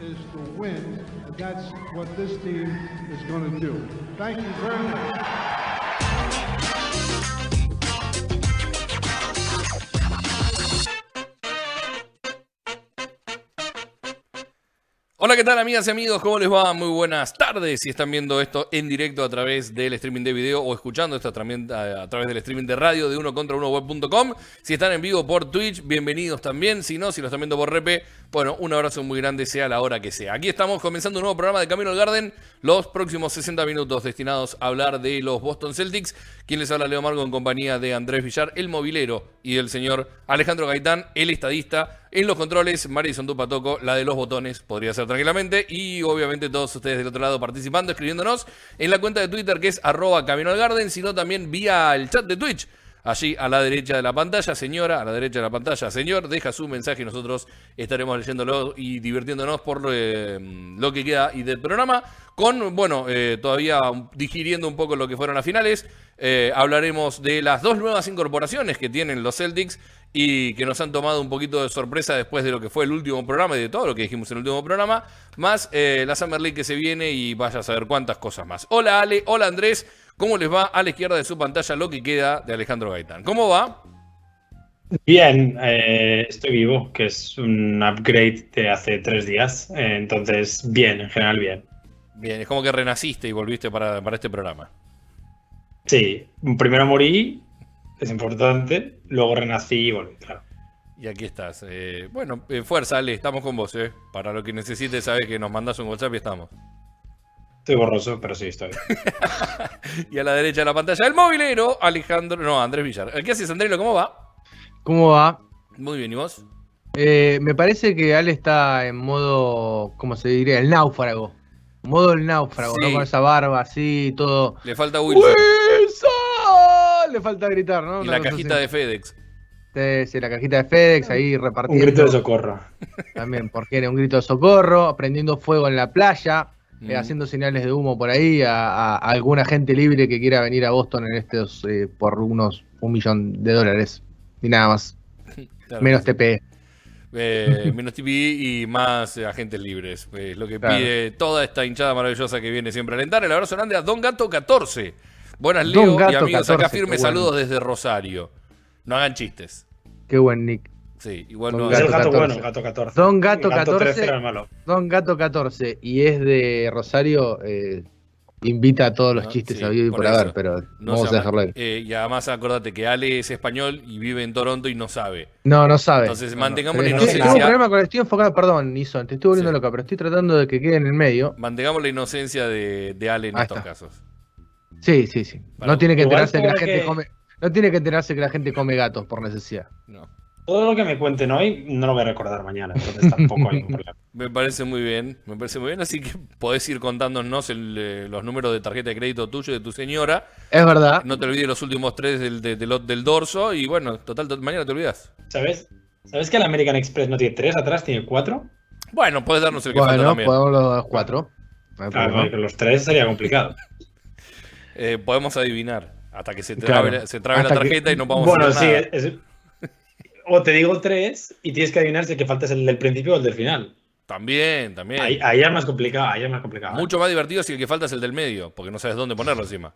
is to win. And that's what this team is going to do. Thank you very much. Hola, ¿qué tal amigas y amigos? ¿Cómo les va? Muy buenas tardes. Si están viendo esto en directo a través del streaming de video o escuchando esto también a, través del streaming de radio de uno contra uno web.com. Si están en vivo por Twitch, bienvenidos también. Si no, si lo están viendo por Repe, bueno, un abrazo muy grande sea la hora que sea. Aquí estamos comenzando un nuevo programa de Camino al Garden. Los próximos 60 minutos destinados a hablar de los Boston Celtics. Quien les habla Leo Margo en compañía de Andrés Villar, el movilero, y del señor Alejandro Gaitán, el estadista. En los controles, Marison Tupatoco, la de los botones, podría ser tranquilamente. Y obviamente todos ustedes del otro lado participando, escribiéndonos en la cuenta de Twitter que es arroba Camino al Garden, sino también vía el chat de Twitch. Allí a la derecha de la pantalla, señora, a la derecha de la pantalla, señor, deja su mensaje y nosotros estaremos leyéndolo y divirtiéndonos por eh, lo que queda y del programa. Con, bueno, eh, todavía digiriendo un poco lo que fueron las finales, eh, hablaremos de las dos nuevas incorporaciones que tienen los Celtics y que nos han tomado un poquito de sorpresa después de lo que fue el último programa y de todo lo que dijimos en el último programa, más eh, la Summer League que se viene y vaya a saber cuántas cosas más. Hola Ale, hola Andrés, ¿cómo les va? A la izquierda de su pantalla lo que queda de Alejandro Gaitán. ¿Cómo va? Bien, eh, estoy vivo, que es un upgrade de hace tres días, eh, entonces bien, en general bien. Bien, es como que renaciste y volviste para, para este programa. Sí, primero morí, es importante, luego renací y volví, claro. Y aquí estás. Eh, bueno, eh, fuerza, Ale, estamos con vos, ¿eh? Para lo que necesites, sabes que nos mandas un WhatsApp y estamos. Estoy borroso, pero sí estoy. y a la derecha de la pantalla, el movilero, Alejandro, no, Andrés Villar. ¿Qué haces, Andrés? ¿Cómo va? ¿Cómo va? Muy bien, ¿y vos? Eh, me parece que Ale está en modo, ¿cómo se diría? El náufrago. Modo el náufrago, Sí. ¿no? Con esa barba así, todo. Le falta Wilson. ¡Wilson! Le falta gritar, ¿no? Y Una la cajita así. de FedEx. Sí, sí, la cajita de FedEx ahí Un repartiendo. grito de socorro. También, porque era un grito de socorro, prendiendo fuego en la playa, eh, haciendo señales de humo por ahí a, a- a alguna gente libre que quiera venir a Boston en estos eh, por unos un millón de dólares. Y nada más. Claro Menos sí. TP. Eh, menos TV y más eh, agentes libres. Lo que Claro. pide toda esta hinchada maravillosa que viene siempre a alentar. El abrazo grande a Don Gato 14. Buenas, Leo y amigos. Acá 14, firmes qué bueno. saludos desde Rosario. No hagan chistes. Qué buen nick. Sí, igual Don no. Es el gato 14. bueno, el gato 14. Don Gato El gato 14. 13 era el malo. Don Gato 14 y es de Rosario, eh, invita a todos los Ah, chistes sí, habido y por haber, pero No vamos a dejarlo ahí. eh, y además acordate que Ale es español y vive en Toronto y no sabe. No, no sabe. Entonces No, mantengamos no. la estoy- inocencia. Tengo un problema con estoy enfocado, perdón, Nison, te estoy volviendo Sí. loca, pero estoy tratando de que quede en el medio. Mantengamos la inocencia de, de Ale en estos está. casos. Sí, sí, sí. Para- No tiene que enterarse que la gente come. No tiene que enterarse que la gente come gatos por necesidad. No. Todo lo que me cuenten hoy no lo voy a recordar mañana, entonces tampoco hay un problema. Me parece muy bien, me parece muy bien. Así que podés ir contándonos el, eh, los números de tarjeta de crédito tuyo y de tu señora. Es verdad. No te olvides los últimos tres del, de- del- del dorso. Y bueno, total, to- mañana te olvidas. ¿Sabes? ¿Sabes que el American Express no tiene tres atrás, tiene cuatro? Bueno, puedes darnos el que falta Bueno, también. podemos los cuatro. No Claro, los tres sería complicado. Eh, podemos adivinar. Hasta que se trabe, la- se trabe la Hasta que- tarjeta y no vamos bueno, a hacer sí, nada. es- o te digo tres y tienes que adivinar si el que falta es el del principio o el del final. También, también. Ahí, ahí es más complicado, ahí es más complicado. ¿eh? Mucho más divertido si el que falta es el del medio, porque no sabes dónde ponerlo encima.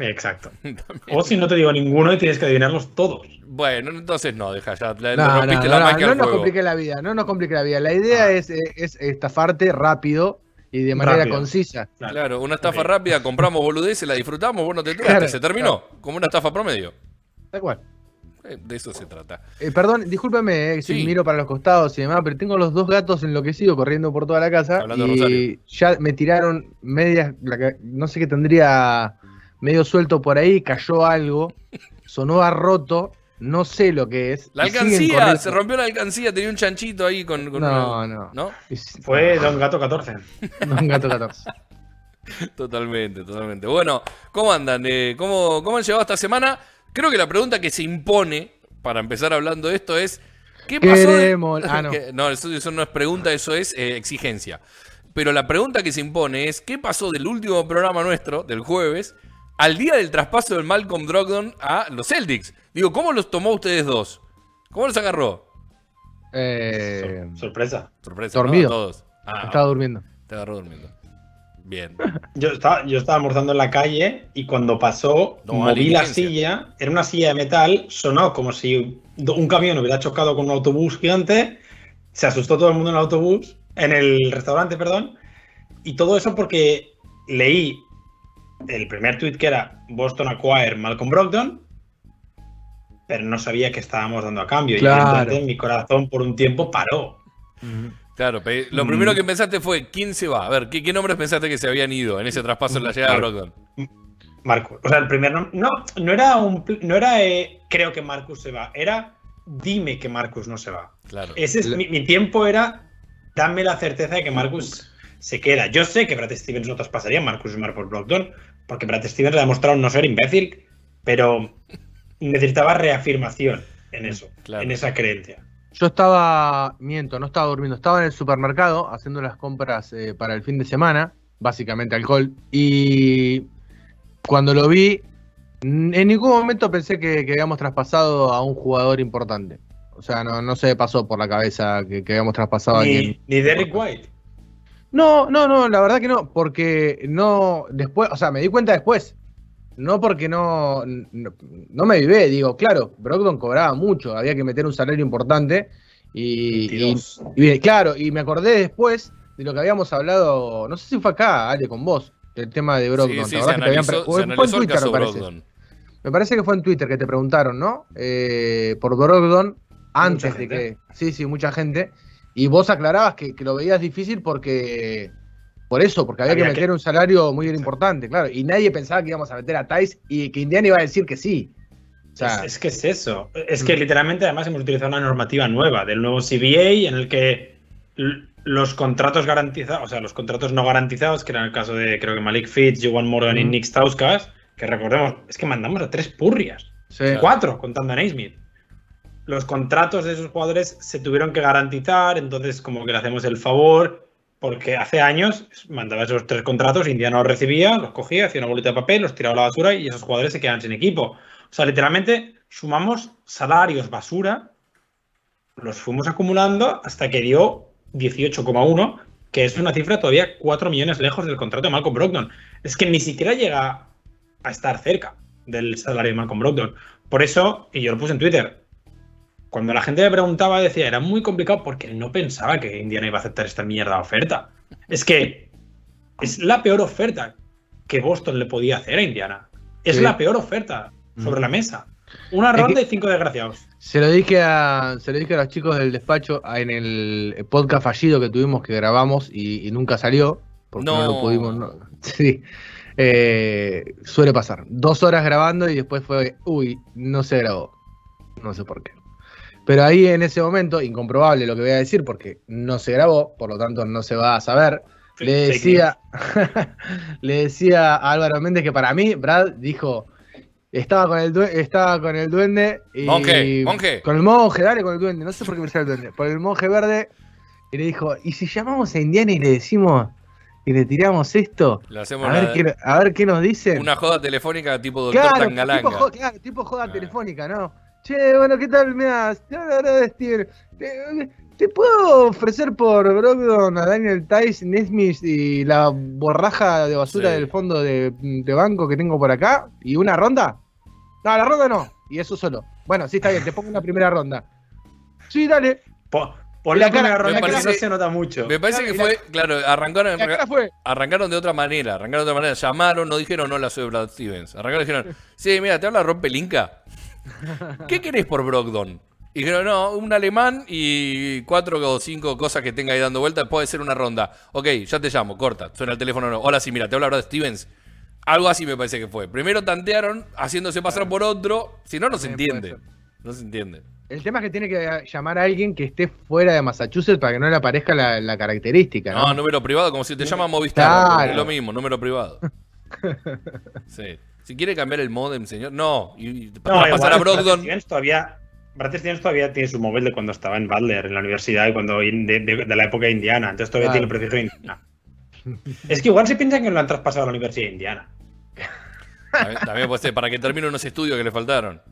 Exacto. O si no te digo ninguno y tienes que adivinarlos todos. Bueno, entonces no, deja ya. No, no, no, la no, nos complique la vida, no nos complique la vida. La idea Ah. es, es estafarte rápido y de manera Rápido. concisa. Claro, una estafa rápida, compramos boludeces, la disfrutamos, vos no te enteraste, Claro, se terminó. Como una estafa promedio. Tal cual. Eh, de eso se trata. Eh, perdón, discúlpeme eh, si Sí. miro para los costados y demás, pero tengo los dos gatos enloquecidos corriendo por toda la casa Hablando de Rosario. y ya me tiraron medias, no sé qué tendría medio suelto por ahí, cayó algo, sonó a roto, no sé lo que es. La alcancía, se rompió la alcancía, tenía un chanchito ahí con, con No, una- no. ¿No? Fue Don Gato 14. no, un gato 14. Totalmente, totalmente. Bueno, ¿cómo andan? ¿cómo, ¿Cómo han llevado esta semana? Creo que la pregunta que se impone para empezar hablando de esto es. ¿Qué pasó? de- ah, no. No, eso, eso no es pregunta, eso es eh, exigencia. Pero la pregunta que se impone es: ¿qué pasó del último programa nuestro, del jueves, al día del traspaso del Malcolm Brogdon a los Celtics? Digo, ¿cómo los tomó ustedes dos? ¿Cómo los agarró? Eh, Sor- sorpresa. Sorpresa. Dormido. Todos. Ah, estaba durmiendo. te agarró durmiendo. Bien. Yo estaba, yo estaba almorzando en la calle y cuando pasó, No, moví la silla. Era una silla de metal, sonó como si un camión hubiera chocado con un autobús gigante. Se asustó todo el mundo en el autobús, en el restaurante, perdón. Y todo eso porque leí el primer tweet que era Boston Acquire Malcolm Brogdon, pero no sabía que estábamos dando a cambio. Claro. Y evidentemente mi corazón por un tiempo paró. Claro, lo Mm. primero que pensaste fue: ¿quién se va? A ver, ¿qué, qué nombres pensaste que se habían ido en ese traspaso en la llegada de. Brogdon? Marcus. O sea, el primer nom- No, no era un. No era eh, creo que Marcus se va. Era dime que Marcus no se va. Claro. Ese es, mi, mi tiempo era dame la certeza de que Marcus se queda. Yo sé que Brad Stevens no traspasaría a Marcus Smart por Brogdon, porque Brad Stevens le ha demostrado no ser imbécil, pero necesitaba reafirmación en eso, Claro. en esa creencia. Yo estaba, miento, no estaba durmiendo, estaba en el supermercado haciendo las compras eh, para el fin de semana, básicamente alcohol, y cuando lo vi, en ningún momento pensé que, que habíamos traspasado a un jugador importante. O sea, no, no se pasó por la cabeza que, que habíamos traspasado a alguien. Ni Derek White. No, no, no, la verdad que no, porque no, después, o sea, me di cuenta después. No porque no, no, no me vivé, digo, claro, Brogdon cobraba mucho, había que meter un salario importante y, y- 22. y bien, claro, y me acordé después de lo que habíamos hablado, no sé si fue acá, Ale, con vos, del tema de Brogdon. sí, ¿te sí, acordás se que te habían pre- analizó, fue- se fue en el Twitter, me parece. Brogdon. Me parece que fue en Twitter que te preguntaron, ¿no? Eh, por Brogdon, antes de que. Sí, sí, mucha gente. Y vos aclarabas que, que lo veías difícil porque. Por eso, porque había, Había que que- meter un salario muy importante, claro. Y nadie pensaba que íbamos a meter a Tice y que Indiana iba a decir que sí. O sea, es, es que es eso. Es que Mm. literalmente además hemos utilizado una normativa nueva del nuevo CBA en el que los contratos garantizados, o sea, los contratos no garantizados, que era el caso de creo que Malik Fitz, Juwan Morgan y Mm. Nick Stauskas, que recordemos, es que mandamos a tres purrias, sí. cuatro contando a Naismith. Los contratos de esos jugadores se tuvieron que garantizar, entonces como que le hacemos el favor, porque hace años mandaba esos tres contratos, Indiana los recibía, los cogía, hacía una bolita de papel, los tiraba a la basura y esos jugadores se quedan sin equipo. O sea, literalmente sumamos salarios basura, los fuimos acumulando hasta que dio 18,1, que es una cifra todavía 4 millones lejos del contrato de Malcolm Brogdon. Es que ni siquiera llega a estar cerca del salario de Malcolm Brogdon. Por eso, y yo lo puse en Twitter, cuando la gente me preguntaba, decía, era muy complicado porque no pensaba que Indiana iba a aceptar esta mierda de oferta. Es que es la peor oferta que Boston le podía hacer a Indiana. Es Sí. la peor oferta sobre la mesa. Una Es que- ronda y cinco desgraciados. Se lo dije a, se lo dije a los chicos del despacho en el podcast fallido que tuvimos que grabamos y, y nunca salió. Porque no, No. lo pudimos. no. Sí. Eh, suele pasar. Dos horas grabando y después fue, uy, no se grabó. No sé por qué. Pero ahí en ese momento, incomprobable lo que voy a decir, porque no se grabó, por lo tanto no se va a saber. Le decía, le decía a Álvaro Méndez que para mí, Brad dijo, estaba con el, due- estaba con el duende y Monje, monje. con el monje, dale con el duende, no sé por qué me sale el duende, por el monje verde, y le dijo, ¿y si llamamos a Indiana y le decimos y le tiramos esto? Le hacemos A ver, qué, a ver qué nos dicen. una joda telefónica tipo doctor claro, Tangalanga. tipo, jo- claro, tipo joda Ah. telefónica, ¿no? Che, bueno, ¿qué tal? Mira, Steven, te, te puedo ofrecer por Brogdon a Daniel Tice, Nesmith y la borraja de basura Sí. del fondo de, de banco que tengo por acá? ¿Y una ronda? No, la ronda no. Y eso solo. Bueno, sí, está bien, te pongo una primera ronda. Sí, dale. Po- Ponle La la cara- ronda me que parece- no se nota mucho. Me parece que fue, claro, arrancaron, La cara fue. arrancaron de otra manera, arrancaron de otra manera, llamaron, no dijeron hola soy Brad Stevens, arrancaron y dijeron, sí, mira, te habla Rompelinka, ¿qué querés por Brogdon? Y dijeron, no, un alemán y cuatro o cinco cosas que tenga ahí dando vueltas, puede ser una ronda. Ok, ya te llamo, corta, suena el teléfono, no. Hola, sí, mira, te habla Brad Stevens. Algo así me parece que fue. Primero tantearon, haciéndose pasar por otro, si no, no se entiende. No se entiende. El tema es que tiene que llamar a alguien que esté fuera de Massachusetts para que no le aparezca la, la característica. No, ¿no? número privado, como si te llama Movistar. Claro. Es lo mismo, número privado. Sí. Si quiere cambiar el modem, señor. No. Y, y No, para pasar a Brogdon. Todavía. Brad Stevens todavía tiene su móvil de cuando estaba en Butler, en la universidad, y cuando de, de- de la época de Indiana. Entonces todavía Claro. tiene el prefijo de Indiana. Es que igual se piensan que lo han traspasado a la Universidad de Indiana. También, también puede ser, para que termine unos estudios que le faltaron.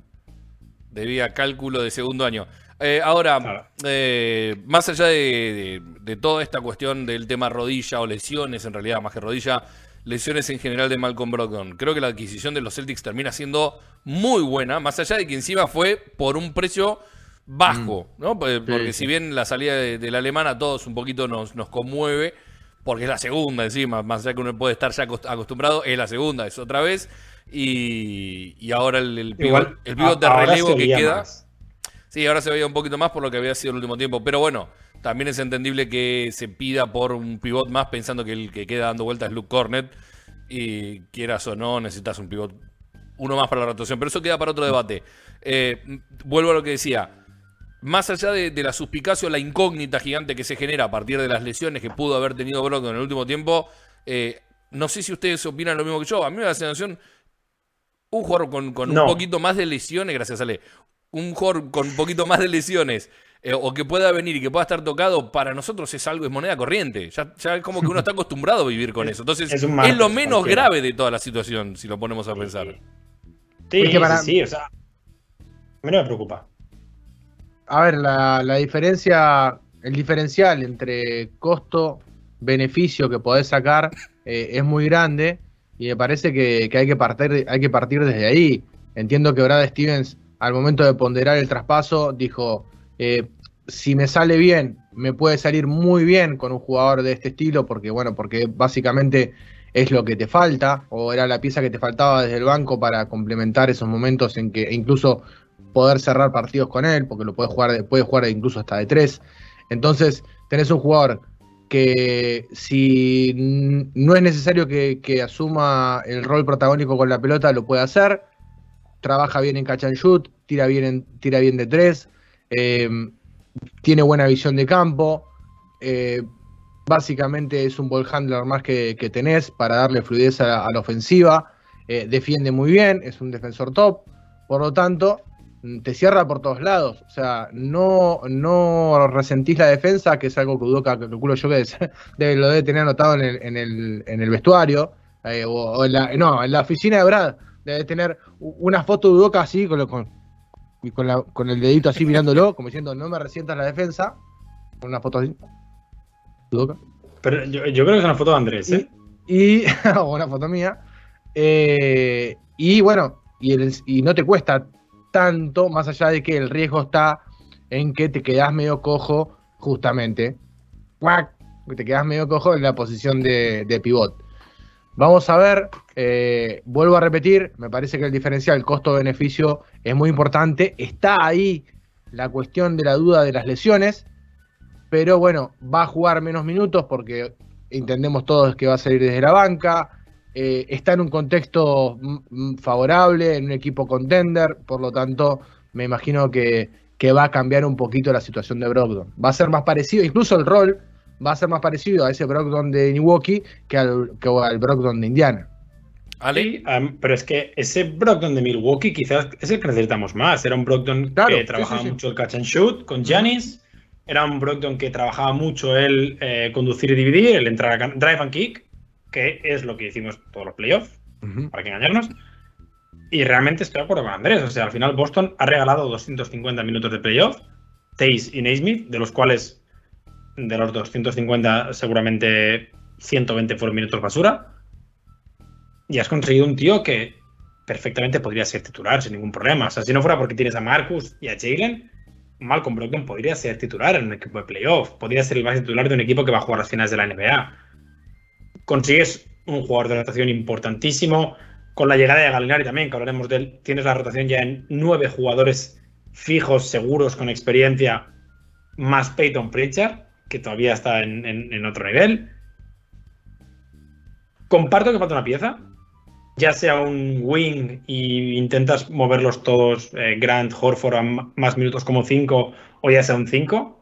Debía cálculo de segundo año. Eh, ahora, Claro. eh, más allá de, de- de toda esta cuestión del tema rodilla o lesiones, en realidad, más que rodilla, lesiones en general de Malcolm Brogdon, creo que la adquisición de los Celtics termina siendo muy buena, más allá de que encima fue por un precio bajo, ¿no? Porque, sí. si bien la salida de, de la alemana a todos un poquito nos, nos conmueve, porque es la segunda encima, más allá que uno puede estar ya acost- acostumbrado, es la segunda, es otra vez. Y, y ahora el, el pivot, de relevo que queda. más. Sí, ahora se veía un poquito más por lo que había sido el último tiempo. Pero bueno, también es entendible que se pida por un pivot más pensando que el que queda dando vueltas es Luke Cornet. Y quieras o no, necesitas un pivot, uno más para la rotación. Pero eso queda para otro debate. Eh, vuelvo a lo que decía. Más allá de, de la suspicacia o la incógnita gigante que se genera a partir de las lesiones que pudo haber tenido Brogdon en el último tiempo, eh, no sé si ustedes opinan lo mismo que yo. A mí me da la sensación, un jugador con, con No. un poquito más de lesiones, gracias Ale, un jugador con un poquito más de lesiones eh, o que pueda venir y que pueda estar tocado, para nosotros es algo, es moneda corriente. Ya, ya es como que uno está acostumbrado a vivir con eso. Entonces, es lo menos cualquiera. grave de toda la situación, si lo ponemos a pensar. Sí, para- sí, sí, o sea. A mí no me preocupa. A ver, la, la diferencia, el diferencial entre costo-beneficio que podés sacar eh, es muy grande y me parece que, que hay, que partir, hay que partir desde ahí. Entiendo que Brad Stevens, al momento de ponderar el traspaso, dijo, eh, si me sale bien, me puede salir muy bien con un jugador de este estilo, porque bueno, porque básicamente es lo que te falta, o era la pieza que te faltaba desde el banco para complementar esos momentos en que e incluso poder cerrar partidos con él, porque lo puede jugar, de- puede jugar incluso hasta de tres. Entonces, tenés un jugador que si no es necesario que, asuma el rol protagónico con la pelota, lo puede hacer. Trabaja bien en catch and shoot, tira bien, en- tira bien de tres, eh, tiene buena visión de campo. eh, básicamente es un ball handler más que, tenés para darle fluidez a, la ofensiva. eh, defiende muy bien, es un defensor top. Por lo tanto, mm, te cierra por todos lados. O sea, no, no resentís la defensa, que es algo que Udoca, calculo yo que lo debe tener anotado en el, en el, en el vestuario. o, en la, no, en la oficina de Brad. Debe tener una foto de Udoca así, con, con, y con, la- con el dedito así mirándolo, como diciendo, no me resientas la defensa. Con una foto así. Pero yo, yo creo que es una foto de Andrés, ¿eh? Y, o una foto mía. Eh, y bueno, y, el- y no te cuesta tanto, más allá de que el riesgo está en que te quedás medio cojo, justamente. ¡Cuac! Te quedás medio cojo en la posición de, de pivot. Vamos a ver, eh, vuelvo a repetir, me parece que el diferencial costo-beneficio es muy importante. Está ahí la cuestión de la duda de las lesiones, pero bueno, va a jugar menos minutos porque entendemos todos que va a salir desde la banca. eh, está en un contexto favorable, en un equipo contender, por lo tanto, me imagino que, que va a cambiar un poquito la situación de Brogdon. Va a ser más parecido, incluso el rol va a ser más parecido a ese Brogdon de Milwaukee que al, que al Brogdon de Indiana. Ale, Sí, pero es que ese Brogdon de Milwaukee quizás es el que necesitamos más. Era un Brogdon Claro, que trabajaba sí, sí. mucho el catch and shoot con Giannis. Era un Brogdon que trabajaba mucho el eh, conducir y dividir, el entrar a drive and kick, que es lo que hicimos todos los playoffs, para que engañarnos. Y realmente estoy de acuerdo con Andrés. O sea, al final Boston ha regalado 250 minutos de playoff, Taze y Naismith, de los cuales de los 250 seguramente 120 fueron minutos basura. Y has conseguido un tío que perfectamente podría ser titular sin ningún problema. O sea, si no fuera porque tienes a Marcus y a Jalen, Malcolm Brogdon podría ser titular en un equipo de playoff. Podría ser el base titular de un equipo que va a jugar las finales de la NBA. Consigues un jugador de rotación importantísimo. Con la llegada de Galinari también, que hablaremos de él, tienes la rotación ya en nueve jugadores fijos, seguros, con experiencia, más Peyton Pritchard, que todavía está en, otro nivel. Comparto que falta una pieza, ya sea un wing y intentas moverlos todos, eh, Grant, Horford a más minutos como 5 o ya sea un 5.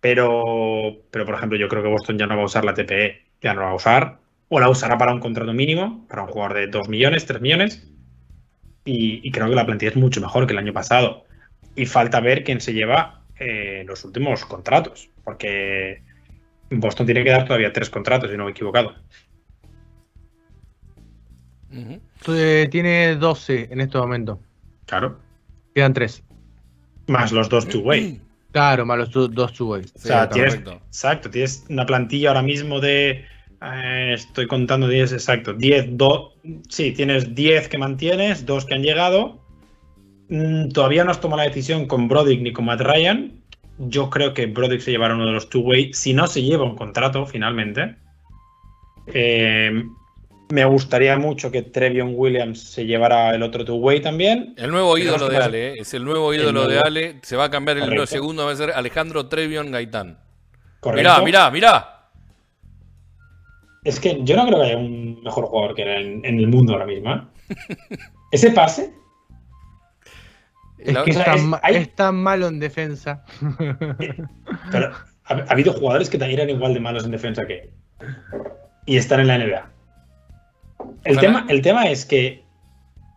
Pero, pero, por ejemplo, yo creo que Boston ya no va a usar la TPE, ya no la va a usar. O la usará para un contrato mínimo, para un jugador de 2 millones, 3 millones. Y, y creo que la plantilla es mucho mejor que el año pasado. Y falta ver quién se lleva eh, los últimos contratos, porque Boston tiene que dar todavía tres contratos, si no me he equivocado. Ujú. Eh, tiene 12 en este momento. Claro. Quedan 3. Más los dos two-way. Claro, más los dos two-way. O sea, Sí, tienes, exacto, tienes una plantilla ahora mismo de. eh, estoy contando 10, exacto. 10, 2. Sí, tienes 10 que mantienes, 2 que han llegado. Mm, todavía no has tomado la decisión con Brodick ni con Matt Ryan. Yo creo que Brodick se llevará uno de los two-way. Si no se lleva un contrato finalmente. Eh, me gustaría mucho que Trevion Williams se llevara el otro two-way también. El nuevo ídolo de Ale, ¿eh? es el nuevo ídolo de nuevo. Ale. Se va a cambiar el Correcto. segundo, va a ser Alejandro Trevion Gaitán. Correcto. Mirá, mirá, mirá. Es que yo no creo que haya un mejor jugador que él en, en el mundo ahora mismo. ¿eh? Ese pase, Es que o sea, es, tan, es- ma- hay- es tan malo en defensa. pero ha, ha habido jugadores que también eran igual de malos en defensa que él. Y están en la NBA. El, tema, el tema es que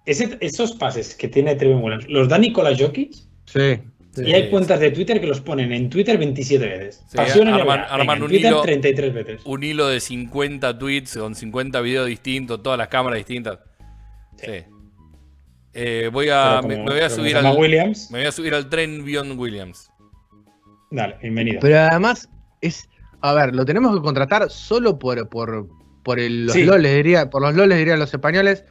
ese- esos pases que tiene Trevor Williams los da Nicolás Jokic Sí. y hay cuentas de Twitter que los ponen en Twitter 27 veces. Sí, Pasión arman- NBA, arman venga, en un Twitter hilo- 33 veces. Un hilo de 50 tweets con 50 videos distintos, todas las cámaras distintas. Sí. Eh, voy a, me, como- me voy a subir al, Williams. me voy a subir al tren Beyond Williams. Dale, bienvenido. Pero además, es. A ver, lo tenemos que contratar solo por, por, por el- los Sí. loles, diría, por los loles, dirían los españoles.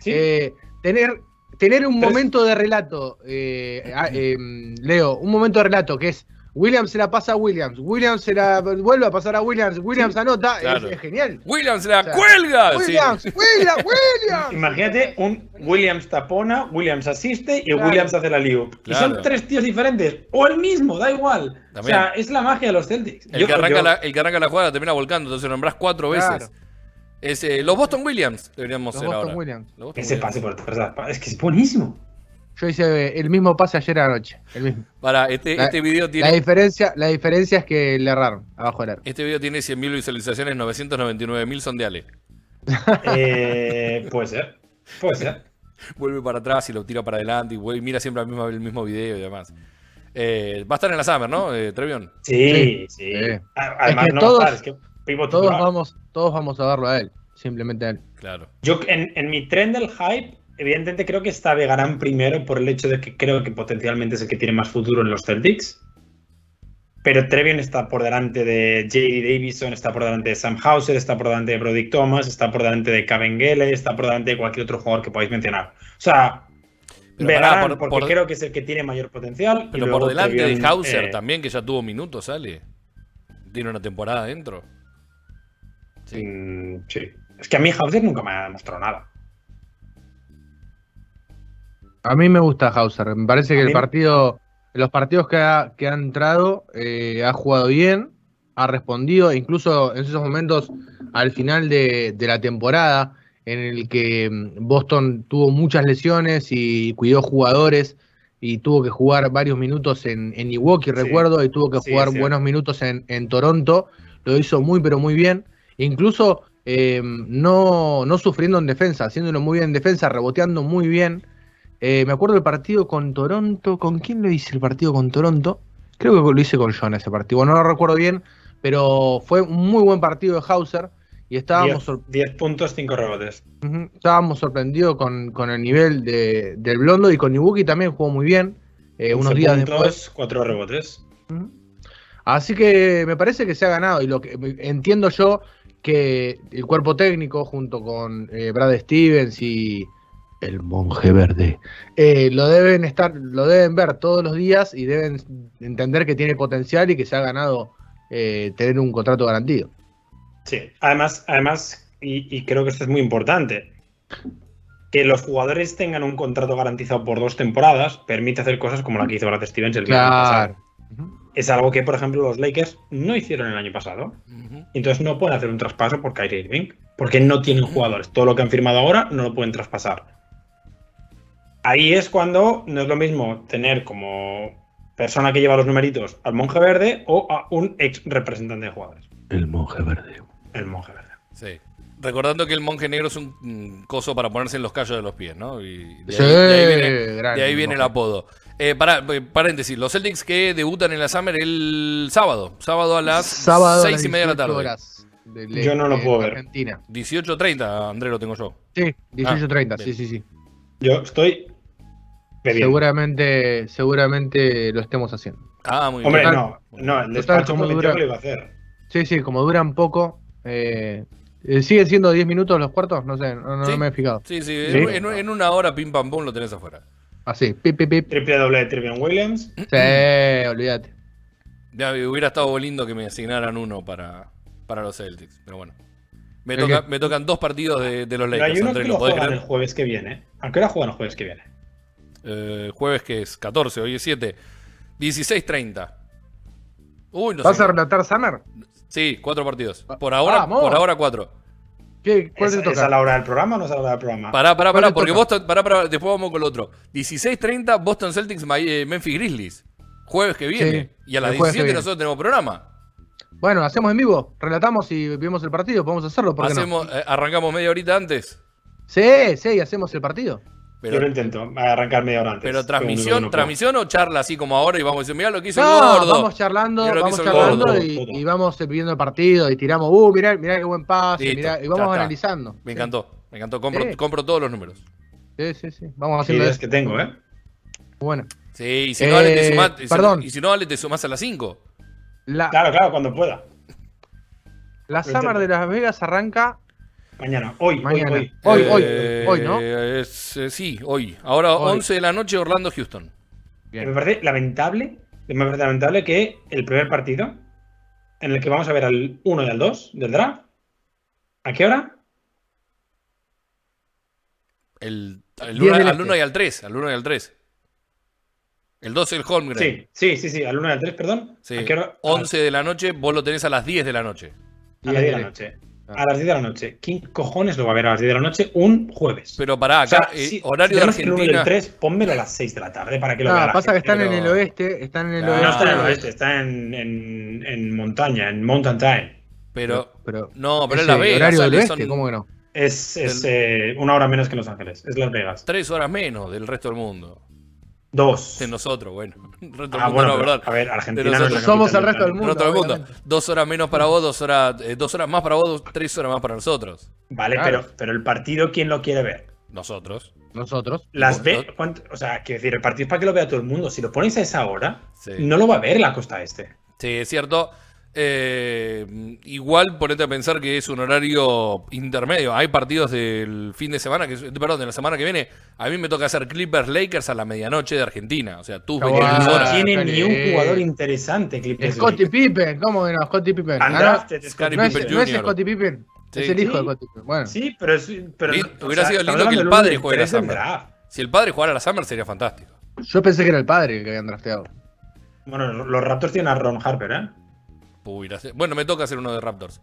Sí, Eh, tener, tener un Pero es- momento de relato, eh, ah, eh, Leo, un momento de relato que es Williams se la pasa a Williams, Williams se la vuelve a pasar a Williams, Williams anota, es- claro. es, genial. Williams la O sea, cuelga. sí. Williams, Williams, Williams. Imagínate un Williams tapona, Williams asiste y Claro. Williams hace la liu. Y son tres tíos diferentes. O el mismo, da igual. También. O sea, es la magia de los Celtics. El, Yo- que arranca yo- la, el que arranca la jugada la termina volcando, entonces lo nombrás cuatro Claro. veces. Es, eh, los Boston Williams deberíamos Los ser Boston ahora. Williams. Los Boston Ese Williams. pase por la- Es que es buenísimo. Yo hice el mismo pase ayer anoche, el mismo. Para, este, La- este video La tiene. diferencia, la diferencia es que le erraron abajo del arco. Este video tiene 100.000 visualizaciones, 999.000 son de Ale. Eh, puede ser. Puede ser. Vuelve para atrás y lo tira para adelante y vuelve- y mira siempre el mismo, el mismo video y demás. Eh, va a estar en la Summer, ¿no, eh, Trevion? Sí, sí. Además, Es que no todos- va a estar, es que Todos vamos, todos vamos a verlo a él, simplemente a él. Claro. Yo en, en mi tren del hype, evidentemente creo que está Vegarán primero por el hecho de que creo que potencialmente es el que tiene más futuro en los Celtics. Pero Trevion está por delante de J.D. Davison, está por delante de Sam Hauser, está por delante de Brody Thomas, está por delante de Kevin Gele, está por delante de cualquier otro jugador que podáis mencionar. O sea, Vegarán, por- porque por- creo que es el que tiene mayor potencial. Pero por delante de Trevion, Hauser eh, también, que ya tuvo minutos, sale. Tiene una temporada adentro. Sí. mm, sí. Es que a mí Hauser nunca me ha demostrado nada. A mí me gusta Hauser. Me parece que el partido, los partidos que ha, que ha entrado, eh, ha jugado bien, ha respondido, incluso en esos momentos al final de, de la temporada, en el que mm, Boston tuvo muchas lesiones y cuidó jugadores y tuvo que jugar varios minutos en, en Milwaukee, Sí. recuerdo, y tuvo que Sí, jugar buenos minutos en, en Toronto. Lo hizo muy, pero muy bien. Incluso eh, no, no sufriendo en defensa, haciéndolo muy bien en defensa, reboteando muy bien. Eh, me acuerdo del partido con Toronto. ¿Con quién lo hice el partido con Toronto? Creo que lo hice con John ese partido. No lo recuerdo bien, pero fue un muy buen partido de Hauser. Y estábamos, 10 sor- 10 puntos, 5 rebotes. estábamos sorprendidos con, con el nivel de- del Blondo. Y con Ibuki también jugó muy bien. eh, unos 11 días puntos, después. 4 rebotes. Así que me parece que se ha ganado y lo que entiendo yo que el cuerpo técnico junto con eh, Brad Stevens y el monje verde eh, lo deben estar, lo deben ver todos los días y deben entender que tiene potencial y que se ha ganado eh, tener un contrato garantido. Sí, además, además y, y creo que esto es muy importante, que los jugadores tengan un contrato garantizado por dos temporadas permite hacer cosas como la que hizo Brad Stevens el Claro. pasado. Es algo que, por ejemplo, los Lakers no hicieron el año pasado. Y entonces no pueden hacer un traspaso por Kyrie Irving. Porque no tienen jugadores. Todo lo que han firmado ahora no lo pueden traspasar. Ahí es cuando no es lo mismo tener como persona que lleva los numeritos al monje verde o a un ex representante de jugadores. El monje verde. El monje verde. Sí. Recordando que el monje negro es un coso para ponerse en los callos de los pies, ¿no? Y de Sí, ahí, de ahí viene, gran de ahí viene el apodo. Eh, para, eh, paréntesis, los Celtics que debutan en la Summer el sábado. Sábado a las Sábado a 6 las y media de la 18 tarde. horas Yo no lo este, puedo ver. Argentina. 18.30, André, lo tengo yo. Sí, 18.30, Ah, sí, sí, sí. Yo estoy. Seguramente, seguramente lo estemos haciendo. Ah, muy Hombre, bien. no, no, el despacho como dura- lo iba a hacer. Sí, sí, como duran poco. Eh, eh, ¿Siguen siendo 10 minutos los cuartos? No sé, no, no Sí. me he fijado. Sí, sí, Sí. En, en una hora, pim pam pum, lo tenés afuera. Así, pip, pip, pip. Triple doble de Trivian Williams. Sí, olvídate. Ya hubiera estado lindo que me asignaran uno para, para los Celtics, pero bueno. Me, ¿El toca- me tocan dos partidos de, de los Pero hay Lakers, uno André, que ¿lo lo podés juegan el jueves que viene. ¿A qué hora juegan el jueves que viene? Eh, jueves que es 14, hoy es 7. 16.30. Uy, no ¿Vas sé. a relatar Summer? Sí, cuatro partidos. Por ahora, Vamos. por ahora cuatro. ¿Qué, ¿Cuál ¿Es, te es toca? a la hora del programa o no es a la hora del programa? Pará, pará, ¿Cuál pará, porque toca? Boston, pará, pará, después vamos con el otro. 16.30, Boston Celtics, eh, Memphis Grizzlies. Jueves que viene. Sí, y a las el jueves que 17 viene. nosotros tenemos programa. Bueno, hacemos en vivo, relatamos y vemos el partido, podemos hacerlo, ¿por qué no? Hacemos, eh, arrancamos media horita antes. Sí, sí, hacemos el partido. Yo lo Pero, intento, a arrancar media hora antes. pero Pero transmisión, no transmisión o charla así como ahora y vamos a decir, mira lo que hizo No, el gordo. vamos charlando, vamos charlando y, vamos viendo el partido y tiramos, uh, mirá, mirá qué buen pase, Listo, mirá, y vamos está. analizando. Me encantó, me encantó. Compro, Sí. compro todos los números. Sí, sí, sí, vamos es eso. que tengo, ¿eh? Bueno, Sí, y si no, Ale, te Eh, sumás, y si- perdón. y si no, Ale, te sumás a las 5. la, Claro, claro, cuando pueda. la Summer de Las Vegas arranca Mañana, hoy, mañana. hoy, hoy. Hoy, Eh, hoy, hoy, ¿no? es, eh, sí, hoy. Ahora Hoy. 11 de la noche, Orlando-Houston. Me Bien. parece lamentable, me parece lamentable que el primer partido, en el que vamos a ver al 1 y al 2 del draft, ¿a qué hora? El, el 10 uno- del al este. 1 y al 3. Al 1 y al 3. El 12 el Holmgren. Sí, sí, sí, sí, al 1 y al 3, perdón. Sí. ¿A qué hora? 11 de la noche, vos lo tenés a las 10 de la noche. A las 10 de la noche. Ah. A las 10 de la noche. ¿Quién cojones lo va a ver a las 10 de la noche un jueves? Pero pará, O sea, acá, eh, si- horario si de tenemos que el 1 y el Argentina. 3, pónmelo a las 6 de la tarde para que lo No, vea la pasa que están en el oeste, están en el Claro. No oeste. está en el oeste, está en, en, en montaña, en Mountain Time. Pero, pero, no, pero es ese Las Vegas. horario del Ale, oeste, son ¿cómo que no? Es, es eh, una hora menos que Los Ángeles, es Las Vegas. tres horas menos del resto del mundo. Dos. De nosotros, bueno. Ah, mundo bueno, no, a ver, Argentina no es nosotros. la Somos el resto del El mundo. resto del mundo. Dos horas menos para vos, dos horas, eh, dos horas más para vos, dos- tres horas más para nosotros. Vale, Claro. pero, pero el partido, ¿quién lo quiere ver? Nosotros. Nosotros. Las ¿Vos- ve, o sea, quiero decir, el partido es para que lo vea todo el mundo. Si lo ponéis a esa hora, Sí. no lo va a ver la costa este. Sí, es cierto. Eh, igual ponete a pensar que es un horario intermedio. Hay partidos del fin de semana, que es- perdón, de la semana que viene. A mí me toca hacer Clippers Lakers a la medianoche de Argentina. O sea, tú Está 22 bueno. no tiene ni un jugador interesante, Clippers. Scottie Pippen, ¿cómo que no? Scottie Pippen. Ah, no, Scottie no, es, Pippen no es Jr.. Scottie Pippen. Sí. Es el hijo Sí. de Scottie Pippen. Bueno, Sí, pero es. Pero, o hubiera sea, sido lindo que el padre juegue la Summer. Si el padre jugara a la Summer sería fantástico. yo pensé que era el padre el que habían drafteado. Bueno, los Raptors tienen a Ron Harper, ¿eh? Bueno, me toca hacer uno de Raptors.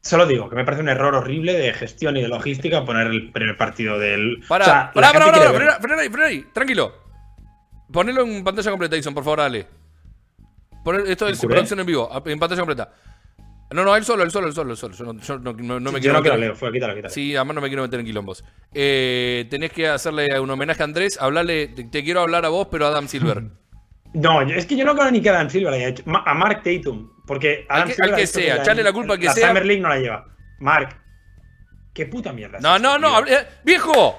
Solo digo que me parece un error horrible de gestión y de logística poner el primer partido del. O sea, la pará, gente pará, quiere frena, ahí, frena ahí, tranquilo. Ponelo en pantalla completa, Jason, por favor, dale. Poner, esto es producción en vivo, en pantalla completa. No, no, él solo, él solo, él solo, él solo. Yo no, yo no- no- no me Yo quiero no quiero leer, fue quítalo, quítalo. Sí, además no me quiero meter en quilombos. Eh, tenés que hacerle un homenaje a Andrés, hablarle, te, te quiero hablar a vos, pero a Adam Silver. No, es que yo no creo ni que Adam Silver haya hecho. A Mark Tatum. Porque Al Adam que- Silver al que sea, la- echarle la culpa al que la sea. Summer League no la lleva. Mark, qué puta mierda. No, no, no, tío? ¡Viejo!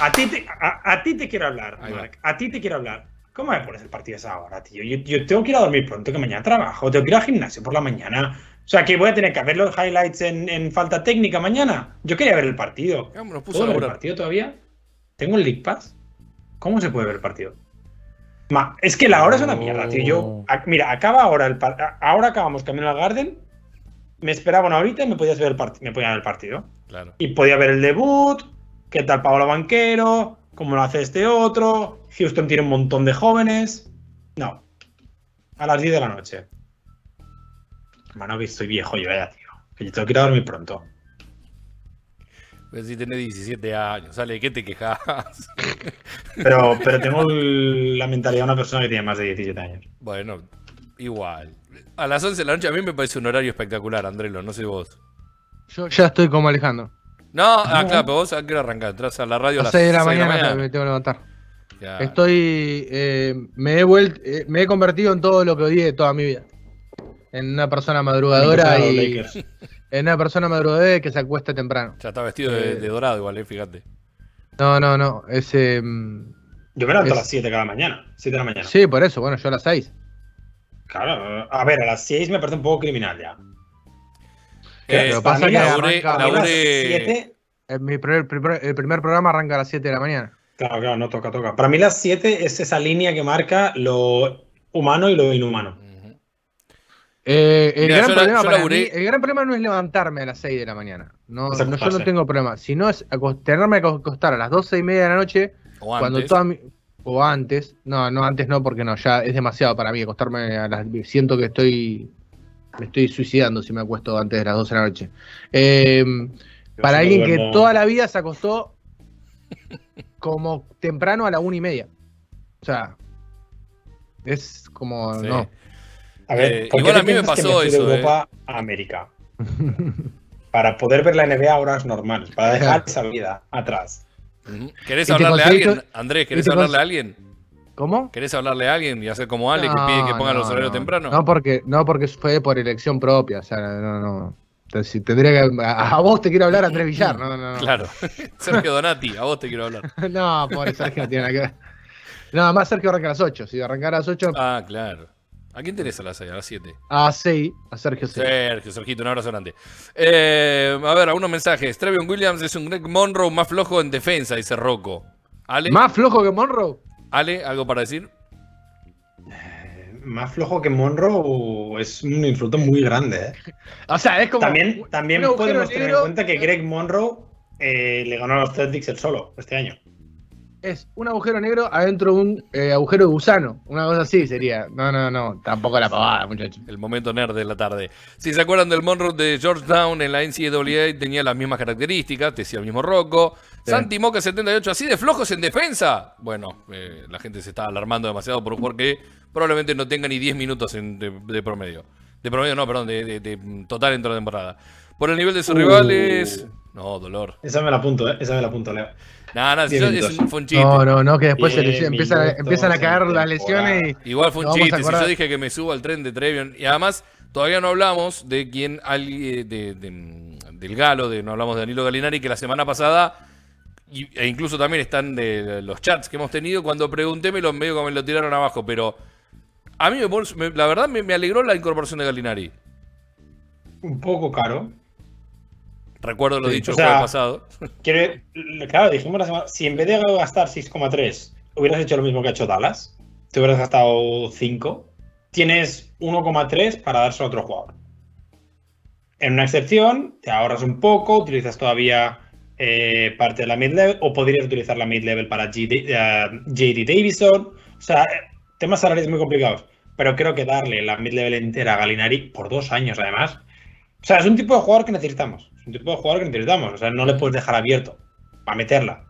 A ti, te, a, a ti te quiero hablar, Ahí va. A ti te quiero hablar. ¿Cómo me pones el partido esa hora, tío? Yo, yo tengo que ir a dormir pronto, que mañana trabajo. Tengo que ir al gimnasio por la mañana. O sea, que voy a tener que ver los highlights en, en falta técnica mañana. Yo quería ver el partido. ¿Puedo ver el partido todavía? ¿Tengo el League Pass? ¿Cómo se puede ver el partido? Ma, es que la hora es una mierda, tío. Yo, a- mira, acaba ahora el ahora acabamos camino al Garden. Me esperaba una horita y me podías ver el partido. Me podía ver el partido. Claro. Y podía ver el debut, qué tal Pablo Banquero, cómo lo hace este otro. Houston tiene un montón de jóvenes. No. A las 10 de la noche. Hermano, que estoy viejo yo ya, tío. Que yo tengo que ir a dormir pronto. Pues si tenés 17 años, sale, ¿qué te quejas? Pero, pero tengo la mentalidad de una persona que tiene más de 17 años. bueno, igual. A las 11 de la noche a mí me parece un horario espectacular, Andrelo, no sé vos. Yo ya estoy como Alejandro. No, ah, claro, pero vos a qué hora arrancás, entras a la radio A las las 6 de la 6 mañana me tengo que levantar. Ya. Estoy. eh, me he vuelto. eh, me he convertido en todo lo que odié toda mi vida. En una persona madrugadora y. En una persona madrugadora y que se acuesta temprano. Ya está vestido de, Eh. de dorado igual, eh, fíjate. No, no, no. Ese. mm, Yo me levanto Es- a las 7 cada mañana. 7 de la mañana. Sí, por eso. Bueno, yo a las 6. Claro, a ver, a las 6 me parece un poco criminal ya. Eh, pero pasa que las- laburé- laburé- 7 El, mi primer, primer- el primer programa arranca a las 7 de la mañana. Claro, claro, no toca, toca. Para mí las 7 es esa línea que marca lo humano y lo inhumano. Eh, el, Mira, gran yo la- problema yo para laburé- mí- el gran problema no es levantarme a las 6 de la mañana. No, yo no tengo problema. Sino es tenerme a acostar a las 12 y media de la noche. O antes. Cuando toda mi- O antes. No, no, antes no, porque no, ya es demasiado para mí acostarme a las. Siento que estoy. Me estoy suicidando si me acuesto antes de las 12 de la noche. Eh, para alguien que toda la vida se acostó como temprano a la una y media. O sea. Es como. Sí. No. A ver, Eh, ¿por qué igual a mí me que pasó fui de eso, eh. Europa a América. Para poder ver la NBA a horas normales, para dejar esa vida atrás. ¿Querés hablarle a alguien? Andrés, ¿querés hablarle a alguien? ¿Cómo? ¿Querés hablarle a alguien y hacer como Ale, que pide que pongan no, los horarios no. temprano? No porque, no, porque fue por elección propia. O sea, no, no. Entonces, si tendría que. A, a vos te quiero hablar, Andrés Villar. No, no, no. Claro. Sergio Donati, a vos te quiero hablar. No, pobre Sergio no tiene nada que ver. No, más Sergio arranca a las 8. Si arrancara a las 8, Ah, claro. ¿A quién tenés a las 6? A las 7. a 6, a Sergio 6. Sergio, Sergito, un abrazo grande. Eh, a ver, algunos mensajes. Trevion Williams es un Greg Monroe más flojo en defensa, dice Rocco. Ale, ¿Más flojo que Monroe? Ale, ¿algo para decir? Más flojo que Monroe es un insulto muy grande. ¿eh? O sea, es como. También, podemos tener en cuenta que Greg Monroe eh, le ganó a los Celtics el solo este año. Es un agujero negro adentro de un eh, agujero de gusano. Una cosa así sería. No, no, no. Tampoco la pavada, muchachos. El momento nerd de la tarde. Si se acuerdan del Monroe de Georgetown en la NCAA, tenía las mismas características, te decía el mismo Rocco. Sí. Santi Moca 78, así de flojos en defensa. Bueno, eh, la gente se está alarmando demasiado por un jugador que probablemente no tenga ni 10 minutos en- de, de promedio. De promedio, no, perdón, de, de- de total en toda la temporada. Por el nivel de sus Uh. rivales. No, dolor. Esa me la apunto, ¿eh? Esa me la apunto, Leo. Minutos. un, fue un chiste. No, no, no, que después se les- empiezan, a caer las lesiones y. Igual fue un No chiste. Si yo dije que me subo al tren de Trevion. Y además, todavía no hablamos de quién. alguien- De, de- del Galo, de, no hablamos de Danilo Galinari, que la semana pasada. y- e incluso también están de los chats que hemos tenido. Cuando pregunté, me lo medio como me lo tiraron abajo. Pero a mí, me- la verdad, me, me alegró la incorporación de Galinari. Un poco caro. Recuerdo lo Sí, dicho el sea, jueves pasado. Claro, dijimos la semana. Si en vez de gastar 6,3 hubieras hecho lo mismo que ha hecho Dallas, te hubieras gastado 5, tienes 1,3 para dárselo a otro jugador. En una excepción, te ahorras un poco, utilizas todavía eh, parte de la mid-level, o podrías utilizar la mid-level para GD eh, JD Davison. O sea, eh, temas salariales muy complicados. Pero creo que darle la mid-level entera a Galinari por dos años, además. O sea, es un tipo de jugador que necesitamos. Un tipo de jugador que necesitamos. O sea, no le puedes dejar abierto para meterla.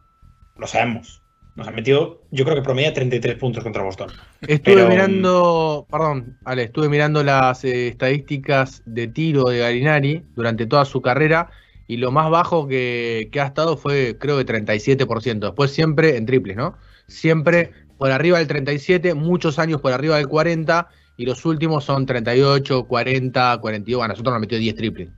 Lo sabemos. Nos ha metido, yo creo que promedia 33 puntos contra Boston. Estuve Pero- mirando, perdón, Ale, estuve mirando las eh, estadísticas de tiro de Galinari durante toda su carrera y lo más bajo que, que ha estado fue creo que 37%. Después siempre en triples, ¿no? Siempre por arriba del 37, muchos años por arriba del 40 y los últimos son 38, 40, 42. Bueno, nosotros nos metió 10 triples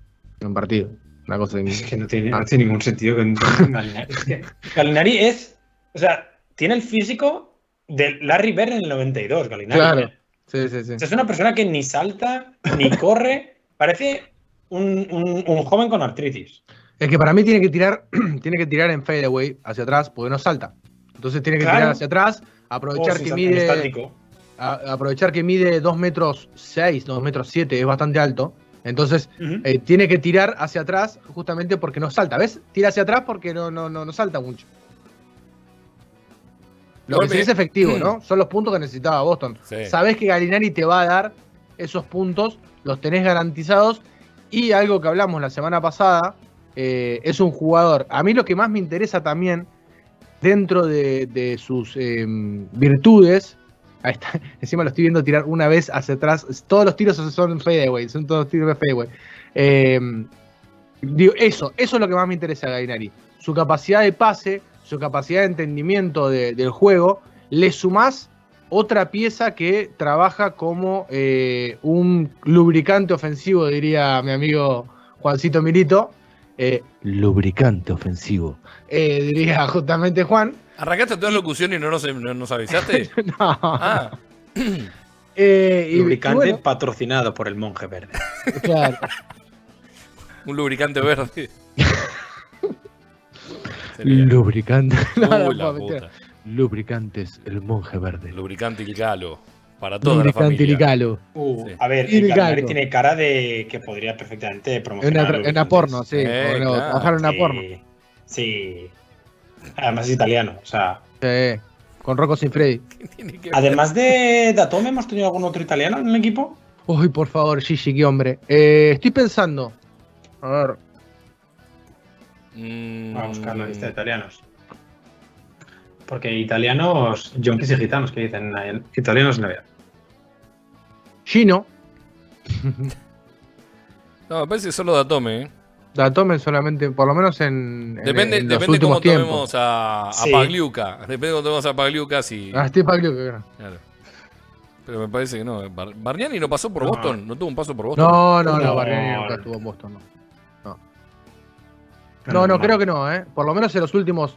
en un partido. Una cosa de... Es que no tiene, Ah. no tiene ningún sentido que Galinari. Es que Galinari es, o sea, tiene el físico de Larry Bird en el 92, Galinari. Claro. Sí, sí, sí. O sea, es una persona que ni salta, ni corre, parece un, un- un joven con artritis. Es que para mí tiene que tirar, tiene que tirar en fadeaway hacia atrás porque no salta. Entonces tiene que Claro. tirar hacia atrás, aprovechar O si que mide. a- aprovechar que mide 2 metros 6, 2 metros 7, es bastante alto. Entonces eh, tiene que tirar hacia atrás justamente porque no salta. ¿Ves? Tira hacia atrás porque no, no, no, no salta mucho. Lo que sí es efectivo, ¿no? Son los puntos que necesitaba Boston. Sí. Sabés que Galinari te va a dar esos puntos, los tenés garantizados Y algo que hablamos la semana pasada, eh, es un jugador. A mí lo que más me interesa también, dentro de, de sus eh, virtudes, ahí está, encima lo estoy viendo tirar una vez hacia atrás, todos los tiros son fadeaway, son todos tiros de fadeaway. Eh, digo, eso, eso es lo que más me interesa a Gainari. Su capacidad de pase, su capacidad de entendimiento de- del juego, le sumás otra pieza que trabaja como eh, un lubricante ofensivo, diría mi amigo Juancito Milito. Eh, lubricante ofensivo. Eh, diría justamente Juan. ¿Arrancaste toda la locución y no nos, no nos avisaste? No. Ah, Eh, y- y Lubricante bueno, patrocinado por el monje verde. claro. un lubricante verde. Lubricante. La mentira. puta. Lubricantes, el monje verde. Lubricante Ilicalo. Para toda la Lubricante familia. Ilicalo. Uh, Sí. A ver, Y el Ricardo. tiene cara de que podría perfectamente En promocionar. una, en una porno, sí. Eh, o claro. trabajar en una Sí, porno. Sí. Además es italiano. O sea, Sí, con Rocco sin Freddy. ¿Qué tiene que ver? además de Datome, ¿hemos tenido algún otro italiano en el equipo? Uy, por favor, Gigi, qué hombre. Eh, estoy pensando. A ver. Mm, Vamos a buscar la lista de italianos. Porque italianos, yonkis y gitanos que dicen italianos en la vida. Gino. No, me parece que solo Datome, ¿eh? La tomen solamente, por lo menos en, en- Depende, en los depende últimos cómo tiempos. tomemos a, a Sí. Pagliuca. Depende de cómo tomemos a Pagliuca, si. Ah, Steve Pagliuca, claro. Claro. Pero me parece que no. Bar- Bargnani no pasó por No. Boston. No tuvo un paso por Boston. No, no, no, No. Bargnani nunca estuvo en Boston, no. No, no, no, creo que no, ¿eh? Por lo menos en los últimos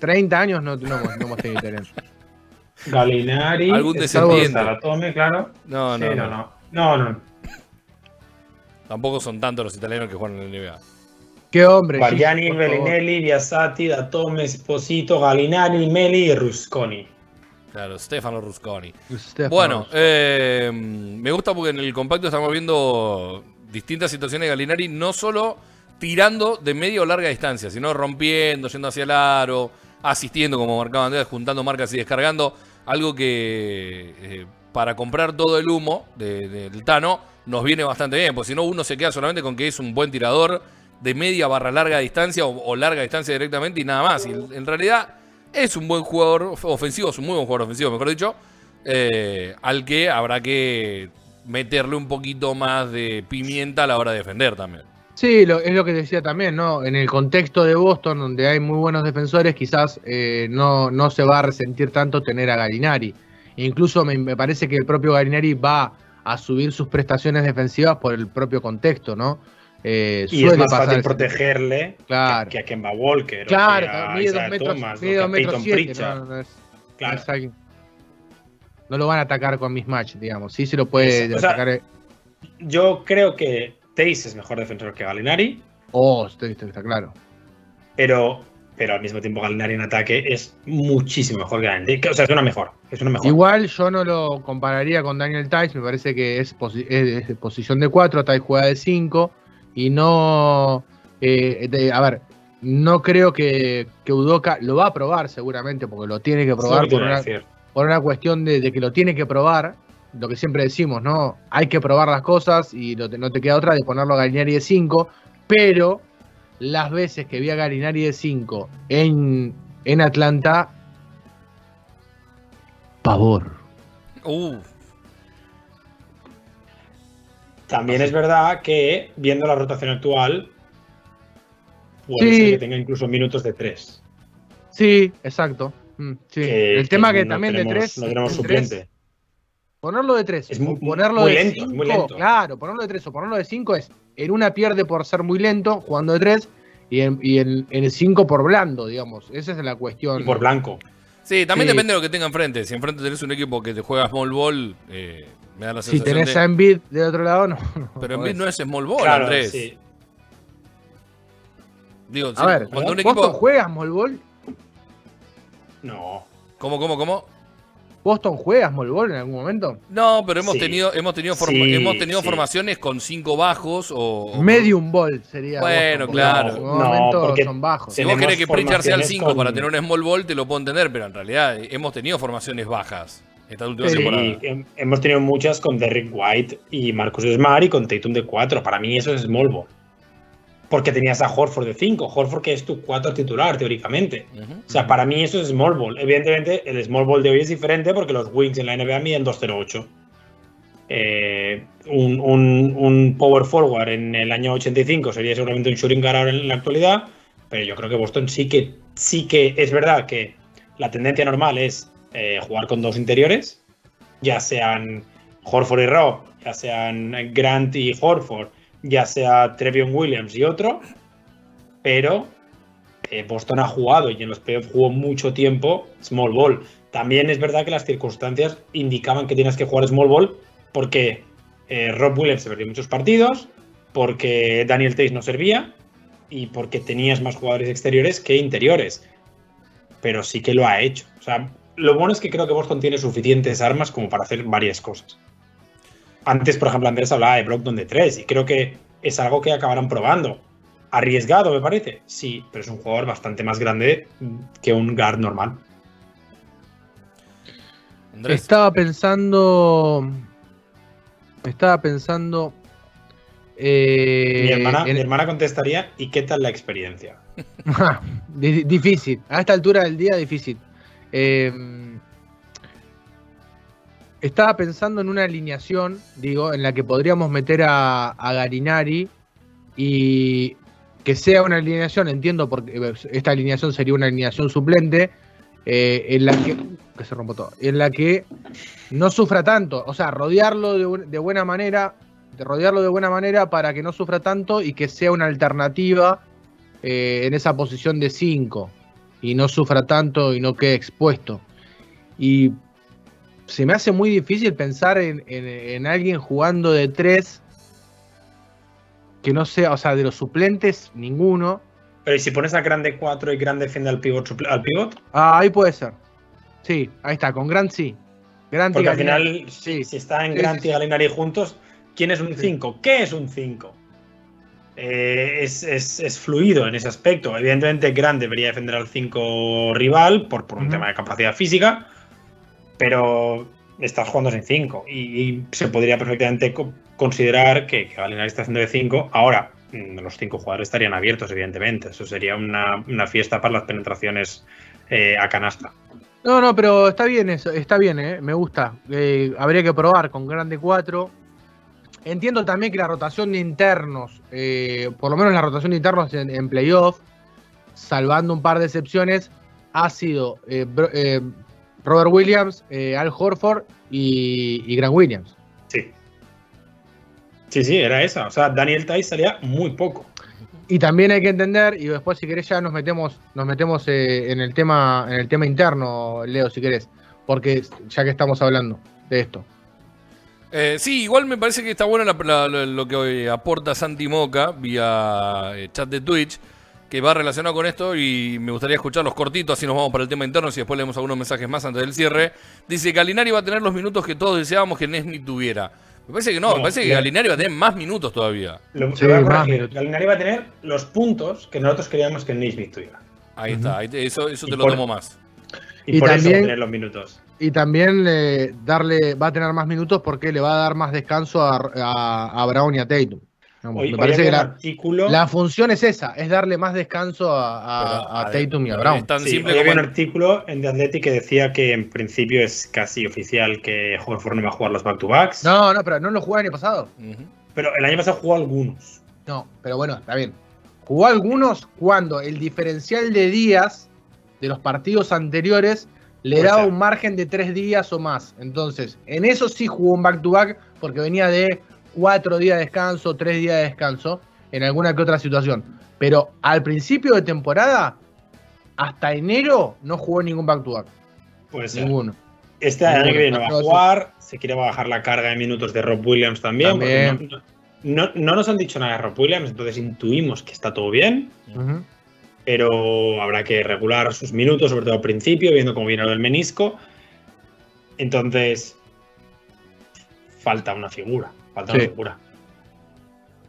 30 años no, no, hemos- no hemos tenido italianos. Galinari. Algún descendiente. Claro. No, no, Sí, no. no, no. No, no. Tampoco son tantos los italianos que juegan en la NBA. Qué hombre. Favor. Bellinelli, Biasati, Datome, Esposito, Galinari, Meli y Rusconi. Claro, Stefano Rusconi. Stefano. Bueno, eh, me gusta porque en el compacto estamos viendo distintas situaciones de Galinari, no solo tirando de media o larga distancia, sino rompiendo, yendo hacia el aro, asistiendo como marcaban antes, juntando marcas y descargando. Algo que eh, para comprar todo el humo de- del Tano nos viene bastante bien, porque si no uno se queda solamente con que es un buen tirador de media barra larga distancia o, larga distancia directamente y nada más. En realidad es un buen jugador of- ofensivo, es un muy buen jugador ofensivo, mejor dicho, eh, al que habrá que meterle un poquito más de pimienta a la hora de defender también. Sí, lo- es lo que decía también, ¿no? En el contexto de Boston, donde hay muy buenos defensores, quizás eh, no, no se va a resentir tanto tener a Galinari. Incluso me, me parece que el propio Galinari va a subir sus prestaciones defensivas por el propio contexto, ¿no? Eh, Y es más pasar fácil protegerle Claro. que, que a Kemba Walker. Claro, o que a mide dos metros, Thomas, mide dos metros siete, no, no es- Claro. no es alguien- no lo van a atacar con mismatch, digamos. Sí se lo puede o sea- eh, Yo creo que Tace es mejor defensor que Galinari, Oh, está- está claro. pero, pero al mismo tiempo Galinari en ataque es muchísimo mejor que. Que- O sea, es una mejor. Es una mejor. Igual yo no lo compararía con Daniel Tice, me parece que es, posi- es de posición de 4, Tice juega de 5 y no... eh, de- a ver, no creo que, que Udoka lo va a probar seguramente porque lo tiene que probar por una, por una cuestión de, de que lo tiene que probar, lo que siempre decimos, ¿no? Hay que probar las cosas y lo no te queda otra de ponerlo a Galinari de 5, pero las veces que vi a Galinari de 5 en, en Atlanta, pavor. Uh, También es verdad que, viendo la rotación actual, puede Sí. ser que tenga incluso minutos de 3. Sí, exacto. Mm, sí. el tema que, no también de tenemos- 3. No tenemos suplente. Ponerlo de 3. Es muy- ponerlo muy de lento, es muy 5, lento. Claro, ponerlo de 3 o ponerlo de 5 es. En una pierde por ser muy lento, jugando de 3. Y en, y en, en el 5 por blando, digamos. Esa es la cuestión. Y por blanco. sí, también Sí. depende de lo que tenga enfrente. Si enfrente tenés un equipo que te juega small ball, eh, me da la si sensación tenés de... a Embiid de otro lado, no. no Pero. Embiid no es small ball, claro, Andrés. sí. Digo, A sí, ver, cuando un ¿Boston equipo... juega small ball? No. ¿Cómo, cómo, cómo? ¿Boston juega small ball en algún momento? No, pero hemos Sí. tenido, hemos tenido, forma- Sí, hemos tenido sí. formaciones con cinco bajos o... Medium ball sería. Bueno, Boston, claro. En No, algún momento porque son bajos. Si vos querés que Pritchard sea el formaciones 5 con- para tener un small ball, te lo puedo entender, pero en realidad hemos tenido formaciones bajas. esta última Sí. temporada. Hemos tenido muchas con Derrick White y Marcus Smart y con Tatum de 4. Para mí eso es small ball. Porque tenías a Horford de 5. Horford que es tu 4 titular, teóricamente. O sea, para mí eso es small ball. Evidentemente, el small ball de hoy es diferente porque los wings en la NBA miden 2.08. Eh, un, un- un power forward en el año 85 sería seguramente un shooting guard ahora en la actualidad, pero yo creo que Boston sí que, sí que es verdad que la tendencia normal es eh, jugar con dos interiores, ya sean Horford y Rob, ya sean Grant y Horford, ya sea Trevion Williams y otro, pero eh, Boston ha jugado y en los playoffs jugó mucho tiempo small ball. También es verdad que las circunstancias indicaban que tienes que jugar small ball porque eh, Rob Williams se perdió muchos partidos, porque Daniel Tays no servía y porque tenías más jugadores exteriores que interiores. Pero sí que lo ha hecho. O sea, lo bueno es que creo que Boston tiene suficientes armas como para hacer varias cosas. Antes, por ejemplo, Andrés hablaba de Brogdon de 3 y creo que es algo que acabarán probando. Arriesgado, me parece. Sí, pero es un jugador bastante más grande que un guard normal. Andrés. Estaba pensando. Estaba pensando. eh, Mi hermana, en- mi hermana contestaría, ¿y qué tal la experiencia? Di- difícil. A esta altura del día, difícil. Eh, estaba pensando en una alineación, digo, en la que podríamos meter a, Garinari y que sea una alineación, entiendo, porque esta alineación sería una alineación suplente, eh, en la que, se todo, en la que no sufra tanto, o sea, rodearlo de buena manera, de rodearlo de buena manera para que no sufra tanto y que sea una alternativa eh, en esa posición de 5 y no sufra tanto y no quede expuesto. Y se me hace muy difícil pensar en, en- en alguien jugando de 3 que no sea, o sea, de los suplentes, ninguno. Pero ¿y si pones a grande 4 y grande defiende al pivot, al pivot? Ah, ahí puede ser. Sí, ahí está, con Grant sí. Grant y Porque al final, sí. si está en Sí, Grant sí, y sí. Gallinari juntos, ¿quién es un Sí. 5? ¿Qué es un 5? es, es- es fluido en ese aspecto. Evidentemente, Grant debería defender al 5 rival por, por un tema de capacidad física, pero estás jugando sin 5 y, se podría perfectamente co- considerar que, que está haciendo de 5. Ahora, mm, los 5 jugadores estarían abiertos, evidentemente. Eso sería una, fiesta para las penetraciones eh, a canasta. No, no, pero está bien eso, está bien, eh, me gusta. Eh, habría que probar con grande 4. Entiendo también que la rotación de internos, eh, por lo menos la rotación de internos en, en playoff, salvando un par de excepciones, ha sido Robert Williams, eh, Al Horford y, y Grant Williams. Sí. Sí, sí, era esa. O sea, Daniel Tice salía muy poco. Y también hay que entender, y después si querés ya nos metemos, nos metemos eh, en el tema, en el tema interno, Leo, si querés, porque ya que estamos hablando de esto. Eh, sí, igual me parece que está bueno la- la- la- lo que aporta Santi Moca vía eh, chat de Twitch, que va relacionado con esto y me gustaría escucharlos cortitos, así nos vamos para el tema interno y después leemos algunos mensajes más antes del cierre. Dice que Galinari va a tener los minutos que todos deseábamos que Nesmi tuviera. Me parece que no, No, me parece que Galinari va a tener más minutos todavía. Lo, Sí, más corregir. minutos. Gallinari va a tener los puntos que nosotros queríamos que Naismith tuviera. Ahí está, ahí te- eso, eso Y te lo por- tomo más. Y, Y por eso va a también- tener los minutos. Y también eh, darle, va a tener más minutos porque le va a dar más descanso a, a- a Brown y a Tatum. Digamos, Hoy, me parece que la, artículo. la función es esa, es darle más descanso a, a- a a Tatum y a Brown. tan sí, simple hoy había como- un artículo en The Athletic que decía que en principio es casi oficial que Horford no va a jugar los back-to-backs. No, no, pero no lo jugó el año pasado. Pero el año pasado jugó algunos. No, pero bueno, está bien. Jugó algunos cuando el diferencial de días de los partidos anteriores le Puede daba ser. un margen de tres días o más. Entonces, en eso sí jugó un back-to-back porque venía de cuatro días de descanso, tres días de descanso, en alguna que otra situación. Pero al principio de temporada, hasta enero, no jugó ningún back-to-back. Puede ser. Ninguno. Este año que viene va a jugar. Se quiere bajar la carga de minutos de Rob Williams también. No, no- no nos han dicho nada de Rob Williams, entonces intuimos que está todo bien. Pero habrá que regular sus minutos, sobre todo al principio, viendo cómo viene lo del menisco. Entonces, falta una figura, falta Sí. una figura.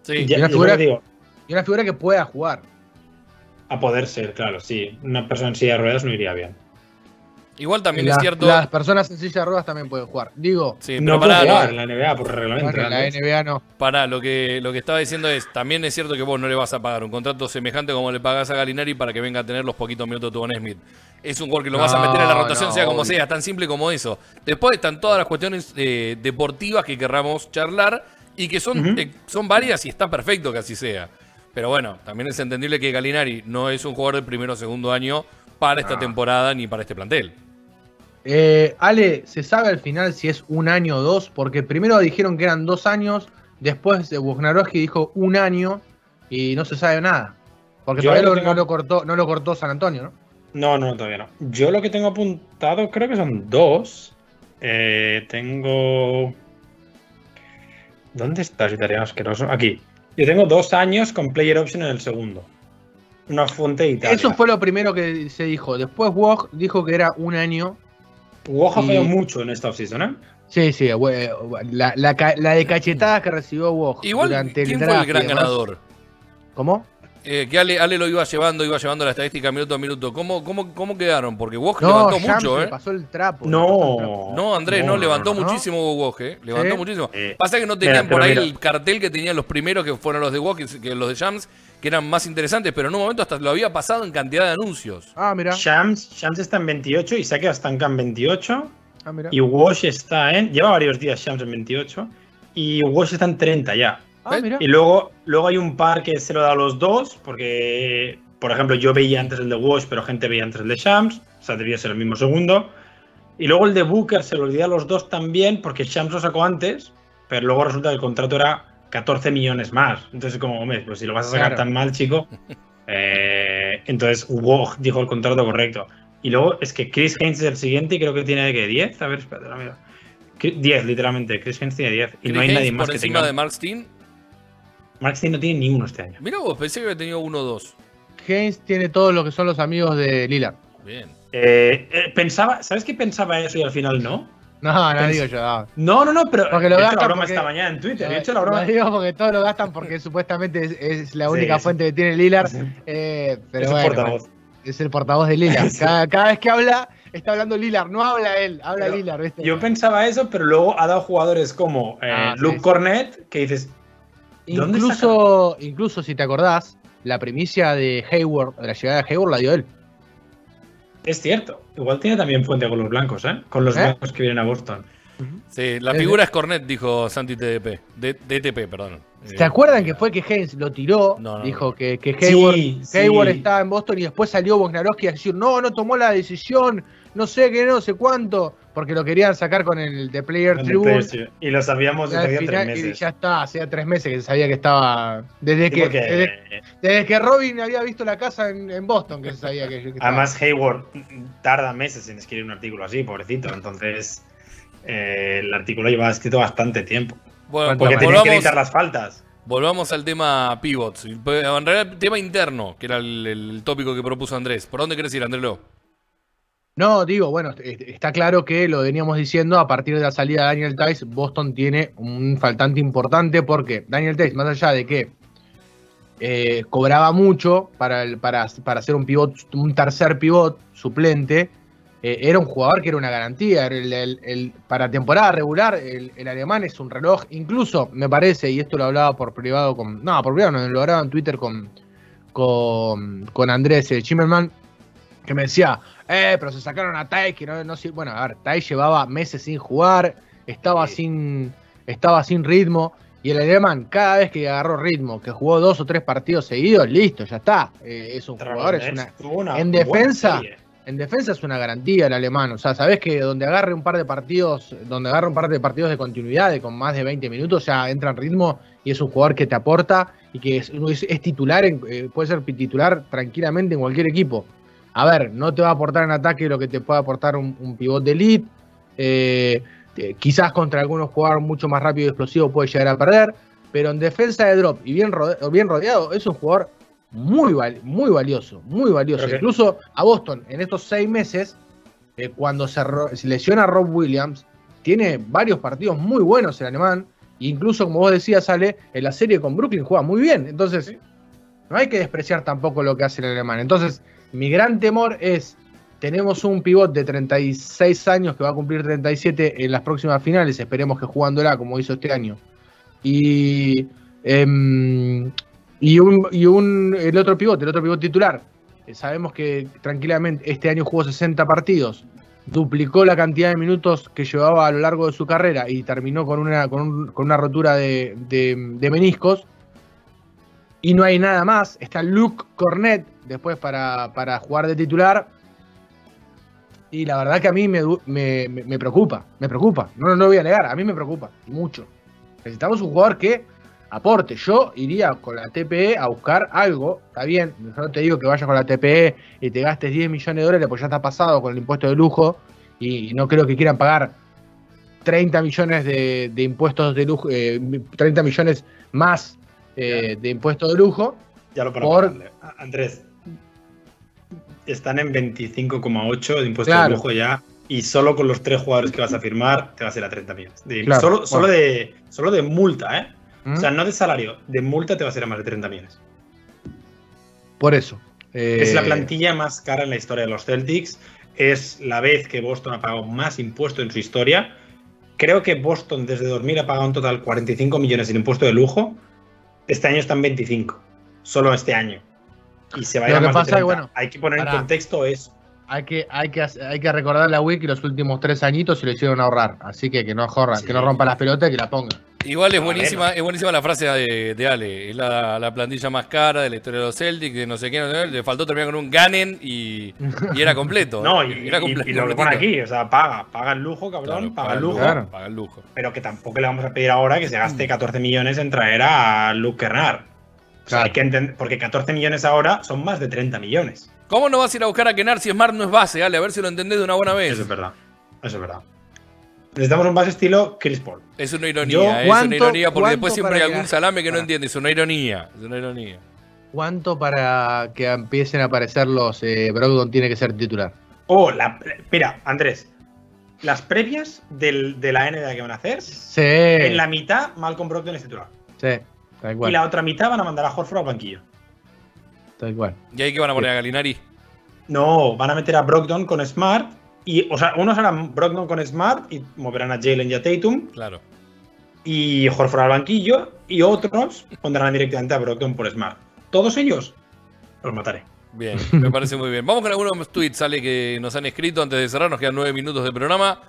Sí, Ya- una yo figura- digo, Y una figura que pueda jugar. a poder ser, claro, sí. Una persona en silla de ruedas no iría bien. Igual también es cierto. Las personas en silla de ruedas también pueden jugar. Digo, Sí, No pará, jugar en la NBA por reglamento. en la. NBA no. pará, lo que, lo que estaba diciendo es, también es cierto que vos no le vas a pagar un contrato semejante como le pagás a Galinari para que venga a tener los poquitos minutos de Von Smith. Es un jugador que lo vas a meter en la rotación, no, sea como obvio. sea, tan simple como eso. Después están todas las cuestiones eh, deportivas que querramos charlar y que son, eh, son varias y está perfecto que así sea. Pero bueno, también es entendible que Galinari no es un jugador del primero o segundo año para esta Ah. temporada ni para este plantel. Eh, Ale, ¿se sabe al final si es un año o dos? Porque primero dijeron que eran dos años, después de Wojnarowski dijo un año y no se sabe nada. Porque Yo todavía lo lo- tengo- no, lo cortó, no lo cortó San Antonio, ¿no? No, no, todavía no. Yo lo que tengo apuntado creo que son dos. Eh, tengo. ¿Dónde está ese italiano asqueroso? Aquí. Yo tengo dos años con player option en el segundo. Una fuente de Italia. Eso fue lo primero que se dijo. Después Woj dijo que era un año. Woja y- falló mucho en esta offseason, ¿eh? Sí, sí, we- la, la la de cachetadas que recibió Woj Igual, durante el ¿quién fue draft el y gran ganador? ¿Cómo? Eh, que Ale, Ale lo iba llevando, iba llevando la estadística minuto a minuto. ¿Cómo, cómo, cómo quedaron? Porque Woj No, levantó Shams mucho, ¿eh? pasó el trapo. le pasó el trapo. No. No, Andrés, no, No, levantó no, no. muchísimo Woj, ¿eh? Levantó ¿Sí? muchísimo. Eh, Pasa que no tenían por ahí mira. el cartel que tenían los primeros, que fueron los de Woj, que, que los de Jams, que eran más interesantes, pero en un momento hasta lo había pasado en cantidad de anuncios. Ah, mira. Shams, Shams está en 28 y Saki está en 28. Ah, mira. Y Wash está en. Lleva varios días Shams en 28. Y Wash está en 30 ya. Ah, mira. Y luego, luego hay un par que se lo da a los dos, porque, por ejemplo, yo veía antes el de Wash, pero gente veía antes el de Shams, o sea, debía ser el mismo segundo. Y luego el de Booker se lo olvida a los dos también, porque Shams lo sacó antes, pero luego resulta que el contrato era 14 millones más. Entonces, como, hombre, pues si lo vas a sacar Claro. tan mal, chico. eh, entonces, Woj dijo el contrato correcto. Y luego es que Chris Haynes es el siguiente y creo que tiene que 10. A ver, espérate, la mira. 10, literalmente. Chris Haynes tiene 10. Y no hay nadie más por que encima tenga. de Mark Steen. Mark Stein no tiene ni uno este año. Mira vos, pensé que había tenido uno o dos. Haynes tiene todo lo que son los amigos de Lillard. Bien. Eh, eh, pensaba, ¿sabes qué pensaba eso y al final no? No, no digo yo. no. No, no, no, pero Porque lo he hecho la broma porque- esta mañana en Twitter. He hecho la broma. lo digo porque todos lo gastan porque supuestamente es, es la única sí. fuente que tiene Lillard. Sí. eh, pero Es bueno, portavoz. es el portavoz de Lillard. Sí. Cada, cada vez que habla, está hablando Lillard. No habla él, habla Pero. ¿viste? Yo pensaba eso, pero luego ha dado jugadores como eh, Ah, Luke sí. Cornett, que dices, ¿dónde incluso, incluso si te acordás, la primicia de Hayward, de la llegada de Hayward, la dio él. Es cierto. Igual tiene también fuente con los blancos, ¿eh? Con los ¿Eh? blancos que vienen a Boston. Sí, la Eh, figura es Cornet, dijo Santi TDP. DTP, perdón. ¿Se acuerdan que fue que Haynes lo tiró? No, no, dijo no. que, que Hayward, Sí, Hayward sí. estaba en Boston y después salió Wojnarowski a decir, no, no tomó la decisión, no sé qué, no sé cuánto, porque lo querían sacar con el de Player Tribune. Y lo sabíamos Y desde final- tres y meses. ya está, hacía tres meses que se sabía que estaba. Desde, Sí, que, porque, desde, desde que Robin había visto la casa en, en Boston, que se sabía que, que estaba. Además, Hayward tarda meses en escribir un artículo así, pobrecito. Entonces, eh, el artículo lleva escrito bastante tiempo. Bueno, Porque vol- tenía que editar las faltas. volvamos al tema pivots. En realidad, el tema interno, que era el, el tópico que propuso Andrés. ¿Por dónde querés ir, Andrés Lo? No, digo, bueno, est- está claro que lo veníamos diciendo, a partir de la salida de Daniel Tice, Boston tiene un faltante importante porque Daniel Tice, más allá de que eh, cobraba mucho para, el- para, para ser un pivot, un tercer pivot suplente, eh, era un jugador que era una garantía. El- el- para temporada regular, el, alemán es un reloj, incluso me parece, y esto lo hablaba por privado con. No, por privado, no, lo hablaba en Twitter con, con, con Andrés eh, que me decía, eh, pero se sacaron a Tai, que no, no. Bueno, a ver, Tai llevaba meses sin jugar, estaba Sí. sin. Estaba sin ritmo. Y el alemán, cada vez que agarró ritmo, que jugó dos o tres partidos seguidos, listo, ya está. Eh, es un jugador, es una, Tuvo una en defensa, en defensa es una garantía el alemán. O sea, sabés que donde agarre un par de partidos, donde agarre un par de partidos de continuidad, de con más de 20 minutos, ya entra en ritmo y es un jugador que te aporta y que es, es- es titular, en- eh, puede ser titular tranquilamente en cualquier equipo. A ver, no te va a aportar en ataque lo que te puede aportar un, un pivot de elite. eh, quizás contra algunos jugadores mucho más rápido y explosivo puede llegar a perder. Pero en defensa de drop y bien, rode- bien rodeado, es un jugador muy, val- muy valioso, muy valioso. Incluso a Boston, en estos seis meses, eh, cuando se, lesiona a Rob Williams, tiene varios partidos muy buenos el alemán. e incluso, como vos decías, sale en la serie con Brooklyn, juega muy bien. Entonces, no hay que despreciar tampoco lo que hace el alemán. Entonces, mi gran temor es tenemos un pivot de 36 años que va a cumplir 37 en las próximas finales, esperemos que jugándola como hizo este año. Y, em, y, un, el otro pivot, el otro pivot titular, sabemos que tranquilamente este año jugó 60 partidos, duplicó la cantidad de minutos que llevaba a lo largo de su carrera y terminó con una, con un- con una rotura de meniscos. Y no hay nada más. Está Luke Cornet después para, para jugar de titular. Y la verdad que a mí me, me, me- preocupa, me preocupa. No, no voy a negar, a mí me preocupa mucho. Necesitamos un jugador que aporte. Yo iría con la TPE a buscar algo, está bien, no te digo que vayas con la TPE y te gastes 10 millones de dólares, pues ya está pasado con el impuesto de lujo y no creo que quieran pagar 30 millones de, de impuestos de lujo, eh, 30 millones más eh, de impuestos de lujo. Ya lo para Por- Andrés, están en 25,8 de impuesto Claro. de lujo ya. Y solo con los tres jugadores que vas a firmar te vas a ir a 30 millones. De- Claro, solo, solo, bueno. de, solo de multa, ¿eh? ¿Mm? O sea, no de salario, de multa te vas a ir a más de 30 millones. Por eso. eh, Es la plantilla más cara en la historia de los Celtics. Es la vez que Boston ha pagado más impuesto en su historia. Creo que Boston desde 2000 ha pagado un total 45 millones en impuesto de lujo. Este año están 25. Solo este año. Y se va a ir a más pasa es que, 30. bueno, Hay que poner pará. en contexto eso. Hay que, hay, que, hay que recordar la Wiki los últimos tres añitos y lo hicieron ahorrar. Así que que no jorra, Sí. que no rompa las pelotas y que la ponga. Igual es A buenísima, es buenísima la frase de, de Ale. Es la, la plantilla más cara de la historia de los Celtics, de no sé qué, no sé qué. Le faltó terminar con un Ganen y, y era completo. No, y, era y- completo. y lo que pone aquí, o sea, paga, paga el lujo, Claro, cabrón, paga el el lujo. Claro. Paga el lujo. Pero que tampoco le vamos a pedir ahora que se gaste 14 millones en traer a Luke Kernard. O sea, Claro. hay que entender, porque 14 millones ahora son más de 30 millones. ¿Cómo no vas a ir a buscar a Kenar si Smart no es base? Ale, a ver si lo entendés de una buena vez. Eso es verdad. Eso es verdad. Necesitamos un base estilo Chris Paul. Es una ironía, Yo- ¿eh? es una ¿cuánto- ironía porque después siempre hay que- algún salame que no Para. entiende. Es una ironía, es una ironía. ¿Cuánto para que empiecen a aparecer los eh, Brogdon tiene que ser titular? Oh, la, mira, Andrés. Las previas del- de la NBA que van a hacer, Sí. en la mitad Malcolm Brogdon es titular. Sí, tal Y cual. la otra mitad van a mandar a Horford al banquillo. Tal cual. ¿Y ahí que van a poner a Galinari? No, van a meter a Brogdon con Smart. Y, o sea, unos harán Brogdon con Smart y moverán a Jalen y a Tatum. Claro. Y Horford al banquillo. Y otros pondrán directamente a Brogdon por Smart. Todos ellos los mataré. Bien, me parece muy bien. Vamos con algunos tweets, sale que nos han escrito antes de cerrar. Nos quedan nueve minutos de programa.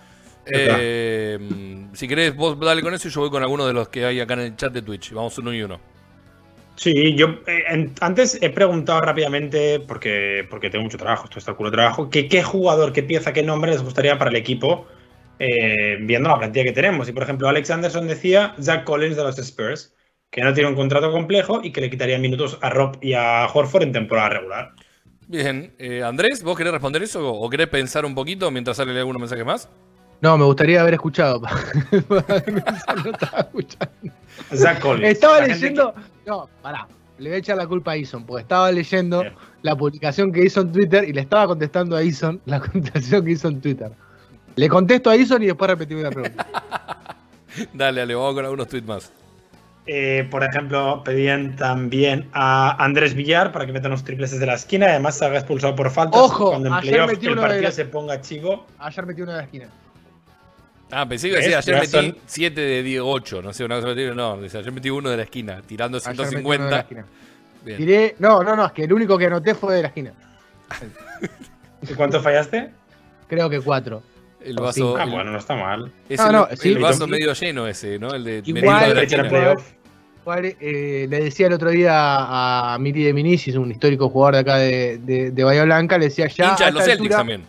Eh, si querés, vos dale con eso y yo voy con algunos de los que hay acá en el chat de Twitch. Vamos uno y uno. Sí, yo eh, antes he preguntado rápidamente, porque, porque tengo mucho trabajo, esto está culo de trabajo, que qué jugador, qué pieza, qué nombre les gustaría para el equipo, eh, viendo la plantilla que tenemos. Y por ejemplo, Alex Anderson decía Zach Collins de los Spurs, que no tiene un contrato complejo y que le quitaría minutos a Rob y a Horford en temporada regular. Bien, eh, Andrés, ¿vos querés responder eso o querés pensar un poquito mientras sale algunos mensajes más? No, me gustaría haber escuchado. no estaba escuchando. Zach Collins. Estaba La leyendo. No, pará. Le voy a echar la culpa a Ison, porque estaba leyendo Bien. la publicación que hizo en Twitter y le estaba contestando a Ison la contestación que hizo en Twitter. Le contesto a Ison y después repetimos la pregunta. Dale, dale, vamos con algunos tweets más. Eh, por ejemplo, pedían también a Andrés Villar para que meta unos triples desde la esquina. Además, se haga expulsado por faltas. Ojo, cuando en ayer playoff metió el de partido la- se ponga chivo. Ayer metí uno de la esquina. Ah, pensé que iba a decir, ¿Ves? ayer Ya metí son- 7 de 10, 8, no sé, una cosa así, no, dice, ayer metí uno de la esquina, tirando Ayer metí uno de la 150. esquina. Bien. Tiré- no, no, no, es que el único que anoté fue de la esquina. ¿Y cuánto fallaste? Creo que cuatro. El O vaso. Ah, el- bueno, no está mal. es No, el, no, el sí, vaso sí. medio lleno ese, ¿no? El de Igual- de la Igual, el eh, le decía el otro día a, a Miri de Minicis, un histórico jugador de acá de, de, de Bahía Blanca, le decía ya. Hincha de los Celtics altura- también.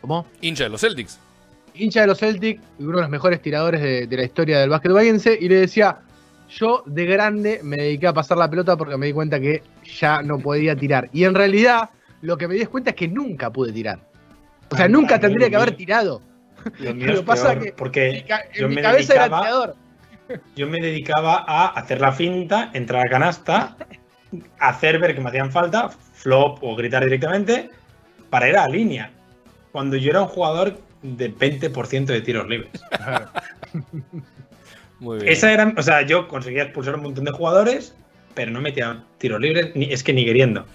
¿Cómo? Hincha de los Celtics. Hincha de los Celtics y uno de los mejores tiradores de, de la historia del básquet bahiense, y le decía, yo de grande me dediqué a pasar la pelota porque me di cuenta que ya no podía tirar. Y en realidad, lo que me di cuenta es que nunca pude tirar. O sea, nunca tendría que haber tirado. Lo mío es pasa peor, que porque yo en mi me cabeza era tirador. yo me dedicaba a hacer la finta, entrar a canasta, hacer ver que me hacían falta, flop o gritar directamente, para ir a la línea. Cuando yo era un jugador de 20% de tiros libres. Muy bien. Esa era, o sea, yo conseguía expulsar un montón de jugadores, pero no metía tiros libres, ni, es que ni queriendo.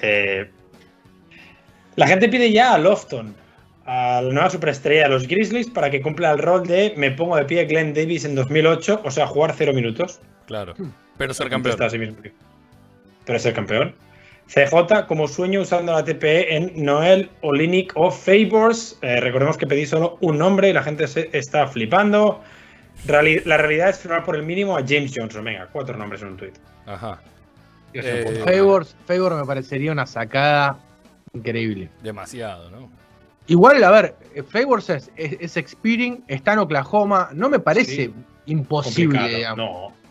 Eh, La gente pide ya a Lofton, a la nueva superestrella de los Grizzlies, para que cumpla el rol de me pongo de pie Glenn Davis en 2008, o sea, jugar cero minutos. Claro. Pero ser campeón. A. Pero ser campeón. CJ como sueño usando la TPE en Noel, Olinic o Favors. Eh, recordemos que pedí solo un nombre y la gente se está flipando. Reali- la realidad es firmar por el mínimo a James Johnson. Venga, cuatro nombres en un tweet. Ajá. Eh, Favors, me parecería una sacada increíble. Demasiado, ¿no? Igual, a ver, Favors es, es, es expiring, está en Oklahoma. No me parece Sí. imposible, complicado. digamos. No.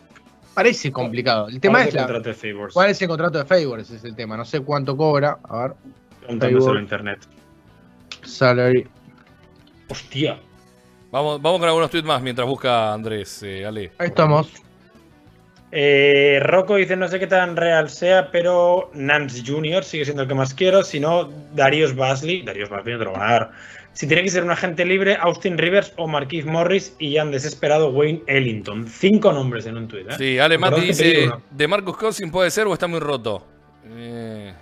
Parece complicado. El tema ¿Cuál es el la- contrato de Favors. cuál es el contrato de Favors, ese es el tema. No sé cuánto cobra. A ver, Preguntándoselo Favors. en internet. salary. Hostia. Vamos, vamos con algunos tweets más mientras busca Andrés, eh, Ale. Ahí estamos. Eh, Rocco dice, no sé qué tan real sea, pero Nance Jr. sigue siendo el que más quiero. Si no, Darius Basley. Darius Basley no te lo van a dar. Si tiene que ser un agente libre, Austin Rivers o Marquise Morris y ya han desesperado Wayne Ellington. Cinco nombres en un tuit. ¿eh? Sí, Ale Mati dice. ¿de Marcus Cousins puede ser o está muy roto? Eh,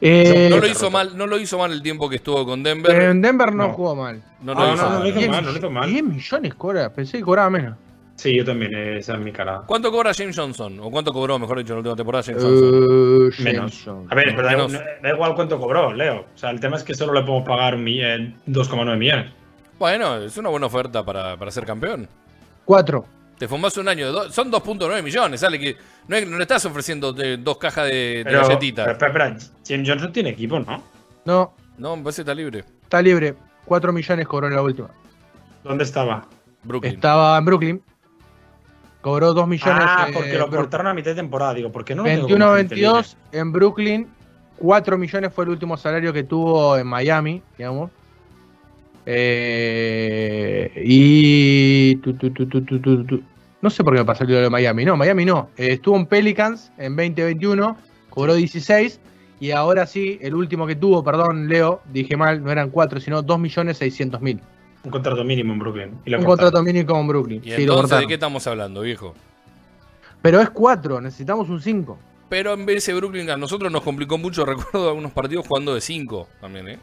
Eh, no, lo hizo roto. mal, no lo hizo mal el tiempo que estuvo con Denver. en Denver no, No. jugó mal. No Ah, lo no, hizo no, mal. no lo hizo 10 mal, no lo hizo mal. 10 millones cobra. Pensé que cobraba menos. Sí, yo también, eh, esa es mi cara. ¿Cuánto cobra James Johnson? ¿O cuánto cobró, mejor dicho, en la última temporada James Johnson? Eh, Menos. A ver, pero da, Menos. da igual cuánto cobró, Leo. O sea, el tema es que solo le podemos pagar un mi- eh, 2,9 millones. Bueno, es una buena oferta para, para ser campeón. Cuatro. Te fumas un año de do- son 2.9 millones, sale que no, le estás ofreciendo de- dos cajas de, de Pero, galletitas. pero, espera, espera, James Johnson tiene equipo, ¿no? No, No, me parece que está libre. está libre. 4 millones cobró en la última. ¿Dónde estaba? Brooklyn. Estaba en Brooklyn. Cobró 2 millones. ah, eh, porque lo cortaron a mitad de temporada. Digo, ¿por qué no lo tengo como agente 21-22 en Brooklyn. 4 millones fue el último salario que tuvo en Miami, digamos. Eh, y. tu, tu, tu. No sé por qué me pasó el lo de Miami. No, Miami no. Eh, estuvo en Pelicans en 2021. Cobró 16. Y ahora sí, el último que tuvo, perdón, Leo, dije mal, no eran 4, sino 2 millones 600 mil. libre? Un contrato mínimo en Brooklyn. Y lo Un contrato mínimo en Brooklyn. ¿Y Sí, lo entonces de qué estamos hablando, viejo? Pero es 4, necesitamos un 5. Pero en vez de Brooklyn a nosotros nos complicó mucho, recuerdo algunos partidos jugando de 5 también, ¿eh?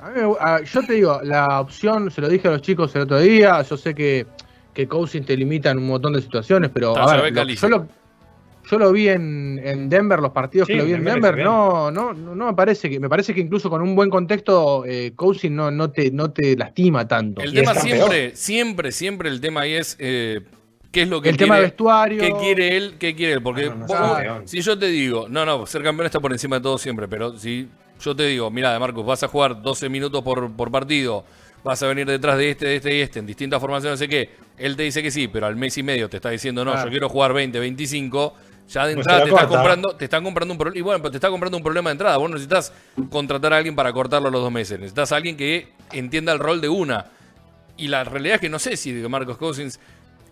A mí me- a- yo te digo, la opción, se lo dije a los chicos el otro día, yo sé que, que Cousins te limita en un montón de situaciones, pero a ver, yo, lo, yo lo vi en, en Denver, los partidos Sí, que lo vi en Denver, no, no, no, no me parece que, me parece que incluso con un buen contexto, eh, Cousins no, no, te, no te lastima tanto. El tema siempre, siempre, siempre el tema ahí es eh, qué es lo que el quiere, tema de vestuario. qué quiere él, qué quiere él. Porque Ah, no, no, vos- si yo te digo, no, no, ser campeón está por encima de todo siempre, pero si yo te digo, mira, de Marcos, vas a jugar 12 minutos por, por partido, vas a venir detrás de este, de este y este, en distintas formaciones, no sé qué, él te dice que sí, pero al mes y medio te está diciendo, no, Claro. yo quiero jugar 20, 25. Ya de entrada te están corta. comprando, te están comprando un problema. Y bueno, pero te está comprando un problema de entrada. Vos no necesitas contratar a alguien para cortarlo a los dos meses. Necesitas a alguien que entienda el rol de una. Y la realidad es que no sé si Marcos Cousins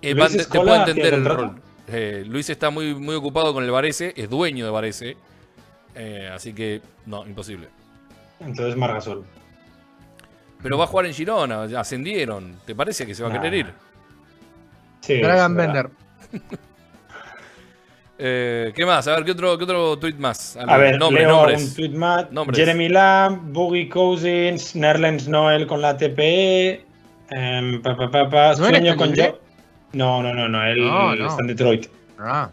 eh, te puede entender el rol. Eh, Luis está muy, muy ocupado con el Varese, es dueño de Varese. Eh, así que, no, imposible. Entonces Margasol. Pero va a jugar en Girona, ascendieron. ¿Te parece que se va a querer ir? Sí, Dragan. Bender. Eh, ¿Qué más? A ver, ¿qué otro, qué otro tweet más? A ver, nombres, leo nombres. un tweet más. Nombres. Jeremy Lamb, Boogie Cousins, Nerlens Noel con la TPE. em, pa, pa, pa, pa, ¿No era sueño con yo. No, no, no, no, él No, no. está en Detroit. Ah,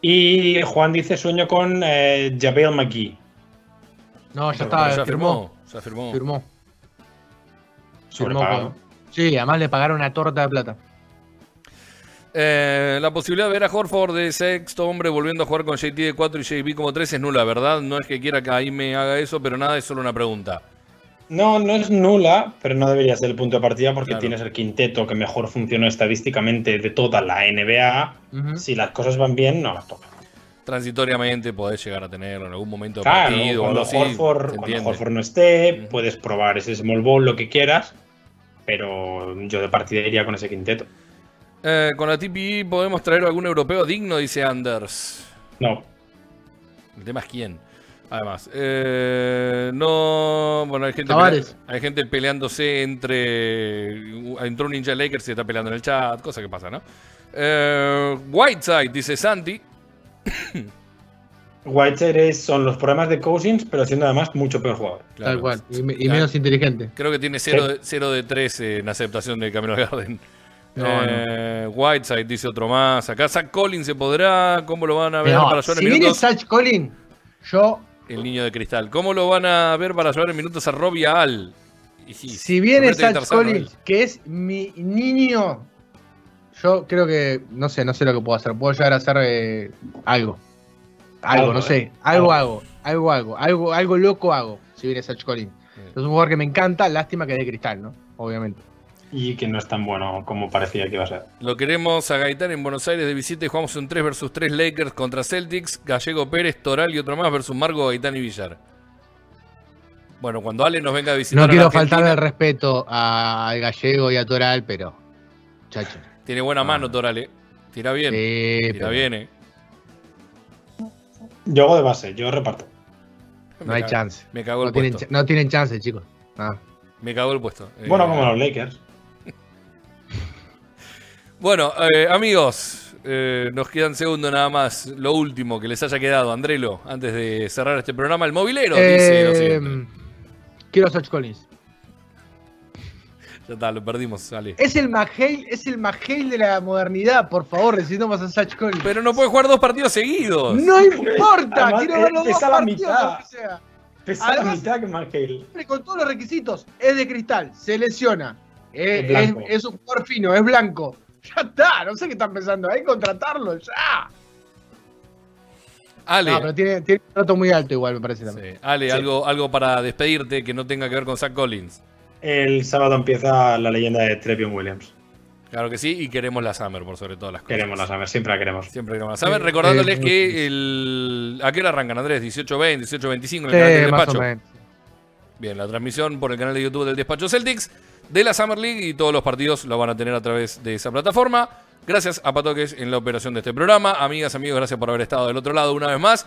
Y Juan dice sueño con eh, Javel McGee. no, ya Pero estaba, ya firmó. firmó. Ya firmó. Firmó. Sobrepagado. Sí, además le pagaron una torta de plata. Eh, la posibilidad de ver a Horford de sexto hombre volviendo a jugar con JT de 4 y JB como 3 es nula, ¿verdad? No es que quiera que ahí me haga eso, pero nada, es solo una pregunta. No, no es nula, pero no debería ser el punto de partida porque Claro. tienes el quinteto que mejor funcionó estadísticamente de toda la NBA. Si las cosas van bien, no las toca. Transitoriamente podés llegar a tenerlo en algún momento de Claro, partido o cuando, algo. Horford, cuando. Horford no esté, puedes probar ese small ball, lo que quieras, pero yo de partida iría con ese quinteto. Eh, con la TPI podemos traer algún europeo digno, dice Anders. No, El tema es quién. Además, eh, no. Bueno, hay gente, pelea- hay gente peleándose entre. Entró un Ninja Lakers y se está peleando en el chat, cosa que pasa, ¿no? Eh, Whiteside, dice Santi. Whiteside es- son los problemas de Cousins, pero siendo además mucho peor jugador. Claro. Tal cual. Y, Claro. menos inteligente. Creo que tiene 0 de, cero de 3 en aceptación de Camino al Garden. No, Eh, Whiteside dice otro más. Acá Zach Collins se podrá. ¿Cómo lo van a ver No, para jugar si en viene minutos? Sach Collins, yo, El niño de cristal. ¿Cómo lo van a ver para llevar en minutos a Robbie Al? Y si viene sano Collins, él. que es mi niño, yo creo que, no sé, no sé lo que puedo hacer. Puedo llegar a hacer eh, algo. Algo, Algo, no eh. sé. Algo Algo. hago. Algo hago. Algo, algo loco hago si viene Sach Collins. Es un jugador que me encanta, lástima que es de cristal, ¿no? Obviamente. Y que no es tan bueno como parecía que iba a ser. Lo queremos a Gaitán en Buenos Aires de visita y jugamos un 3 versus 3 Lakers contra Celtics, Gallego Pérez, Toral y otro más versus Margo, Gaitán y Villar. Bueno, cuando Ale nos venga a visitar. No quiero faltarle el respeto a- al gallego y a Toral, pero. Chacho. Tiene buena mano, Toral, eh. Tira bien. Sí, Tira pero bien, eh. Yo hago de base, yo reparto. no Me hay cago- chance. Me cagó No el tienen, puesto. ch- no tienen chance, chicos. Ah. Me cagó el puesto. Eh, Bueno, como los Lakers. Bueno, eh, amigos, eh, nos quedan segundos nada más. Lo último que les haya quedado, Andrelo, antes de cerrar este programa. El movilero dice lo Eh, siguiente. quiero a Sach Collins. Ya está, lo perdimos, Ale. Es el McHale, es el McHale de la modernidad, por favor, necesitamos a Sach Collins. Pero no puede jugar dos partidos seguidos. no importa, Además, quiero ver los dos partidos, mitad. aunque sea. Pesa Además- la mitad que Con todos los requisitos, es de cristal, se lesiona, eh, es, es un jugador fino, es blanco. Ya está, no sé qué están pensando ahí, contratarlo, ya. Ale, No, pero tiene, tiene un trato muy alto igual, me parece también. sí, Ale Sí. algo, algo para despedirte que no tenga que ver con Zach Collins. El sábado empieza la leyenda de Trevion Williams. Claro que sí, y queremos la Summer por sobre todas las cosas. Queremos la saber, siempre la queremos. Siempre queremos la Summer. Eh, Recordándoles eh, que el. ¿A qué hora arrancan, Andrés? 18.20, 18.25 en el canal del más despacho. o menos. Bien, la transmisión por el canal de YouTube del Despacho Celtics de la Summer League y todos los partidos lo van a tener a través de esa plataforma. Gracias a Patoques en la operación de este programa. Amigas, amigos, gracias por haber estado del otro lado una vez más.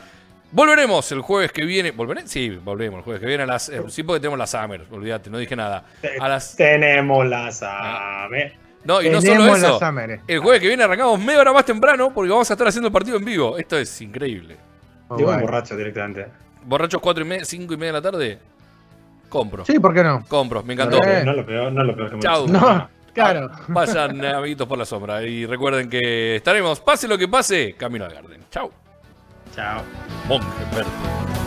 Volveremos el jueves que viene. ¿Volveré? Sí, volvemos el jueves que viene a las. eh, sí, porque tenemos la Summer, olvídate, no dije nada. A las. Tenemos la saber. No, y no solo Tenemos eso. Summer, eh. El jueves que viene arrancamos media hora más temprano porque vamos a estar haciendo el partido en vivo. Esto es increíble. Oh, Digo borracho directamente. ¿Borrachos 4 y media, 5 y media de la tarde? Compro. Sí, ¿por qué no? Compro, me encantó. Eh. no es lo peor, no es lo peor que hemos Chau. No, claro. Vayan, amiguitos, por la sombra. Y recuerden que estaremos, pase lo que pase, camino al Garden. Chau. Chao. Monje verde.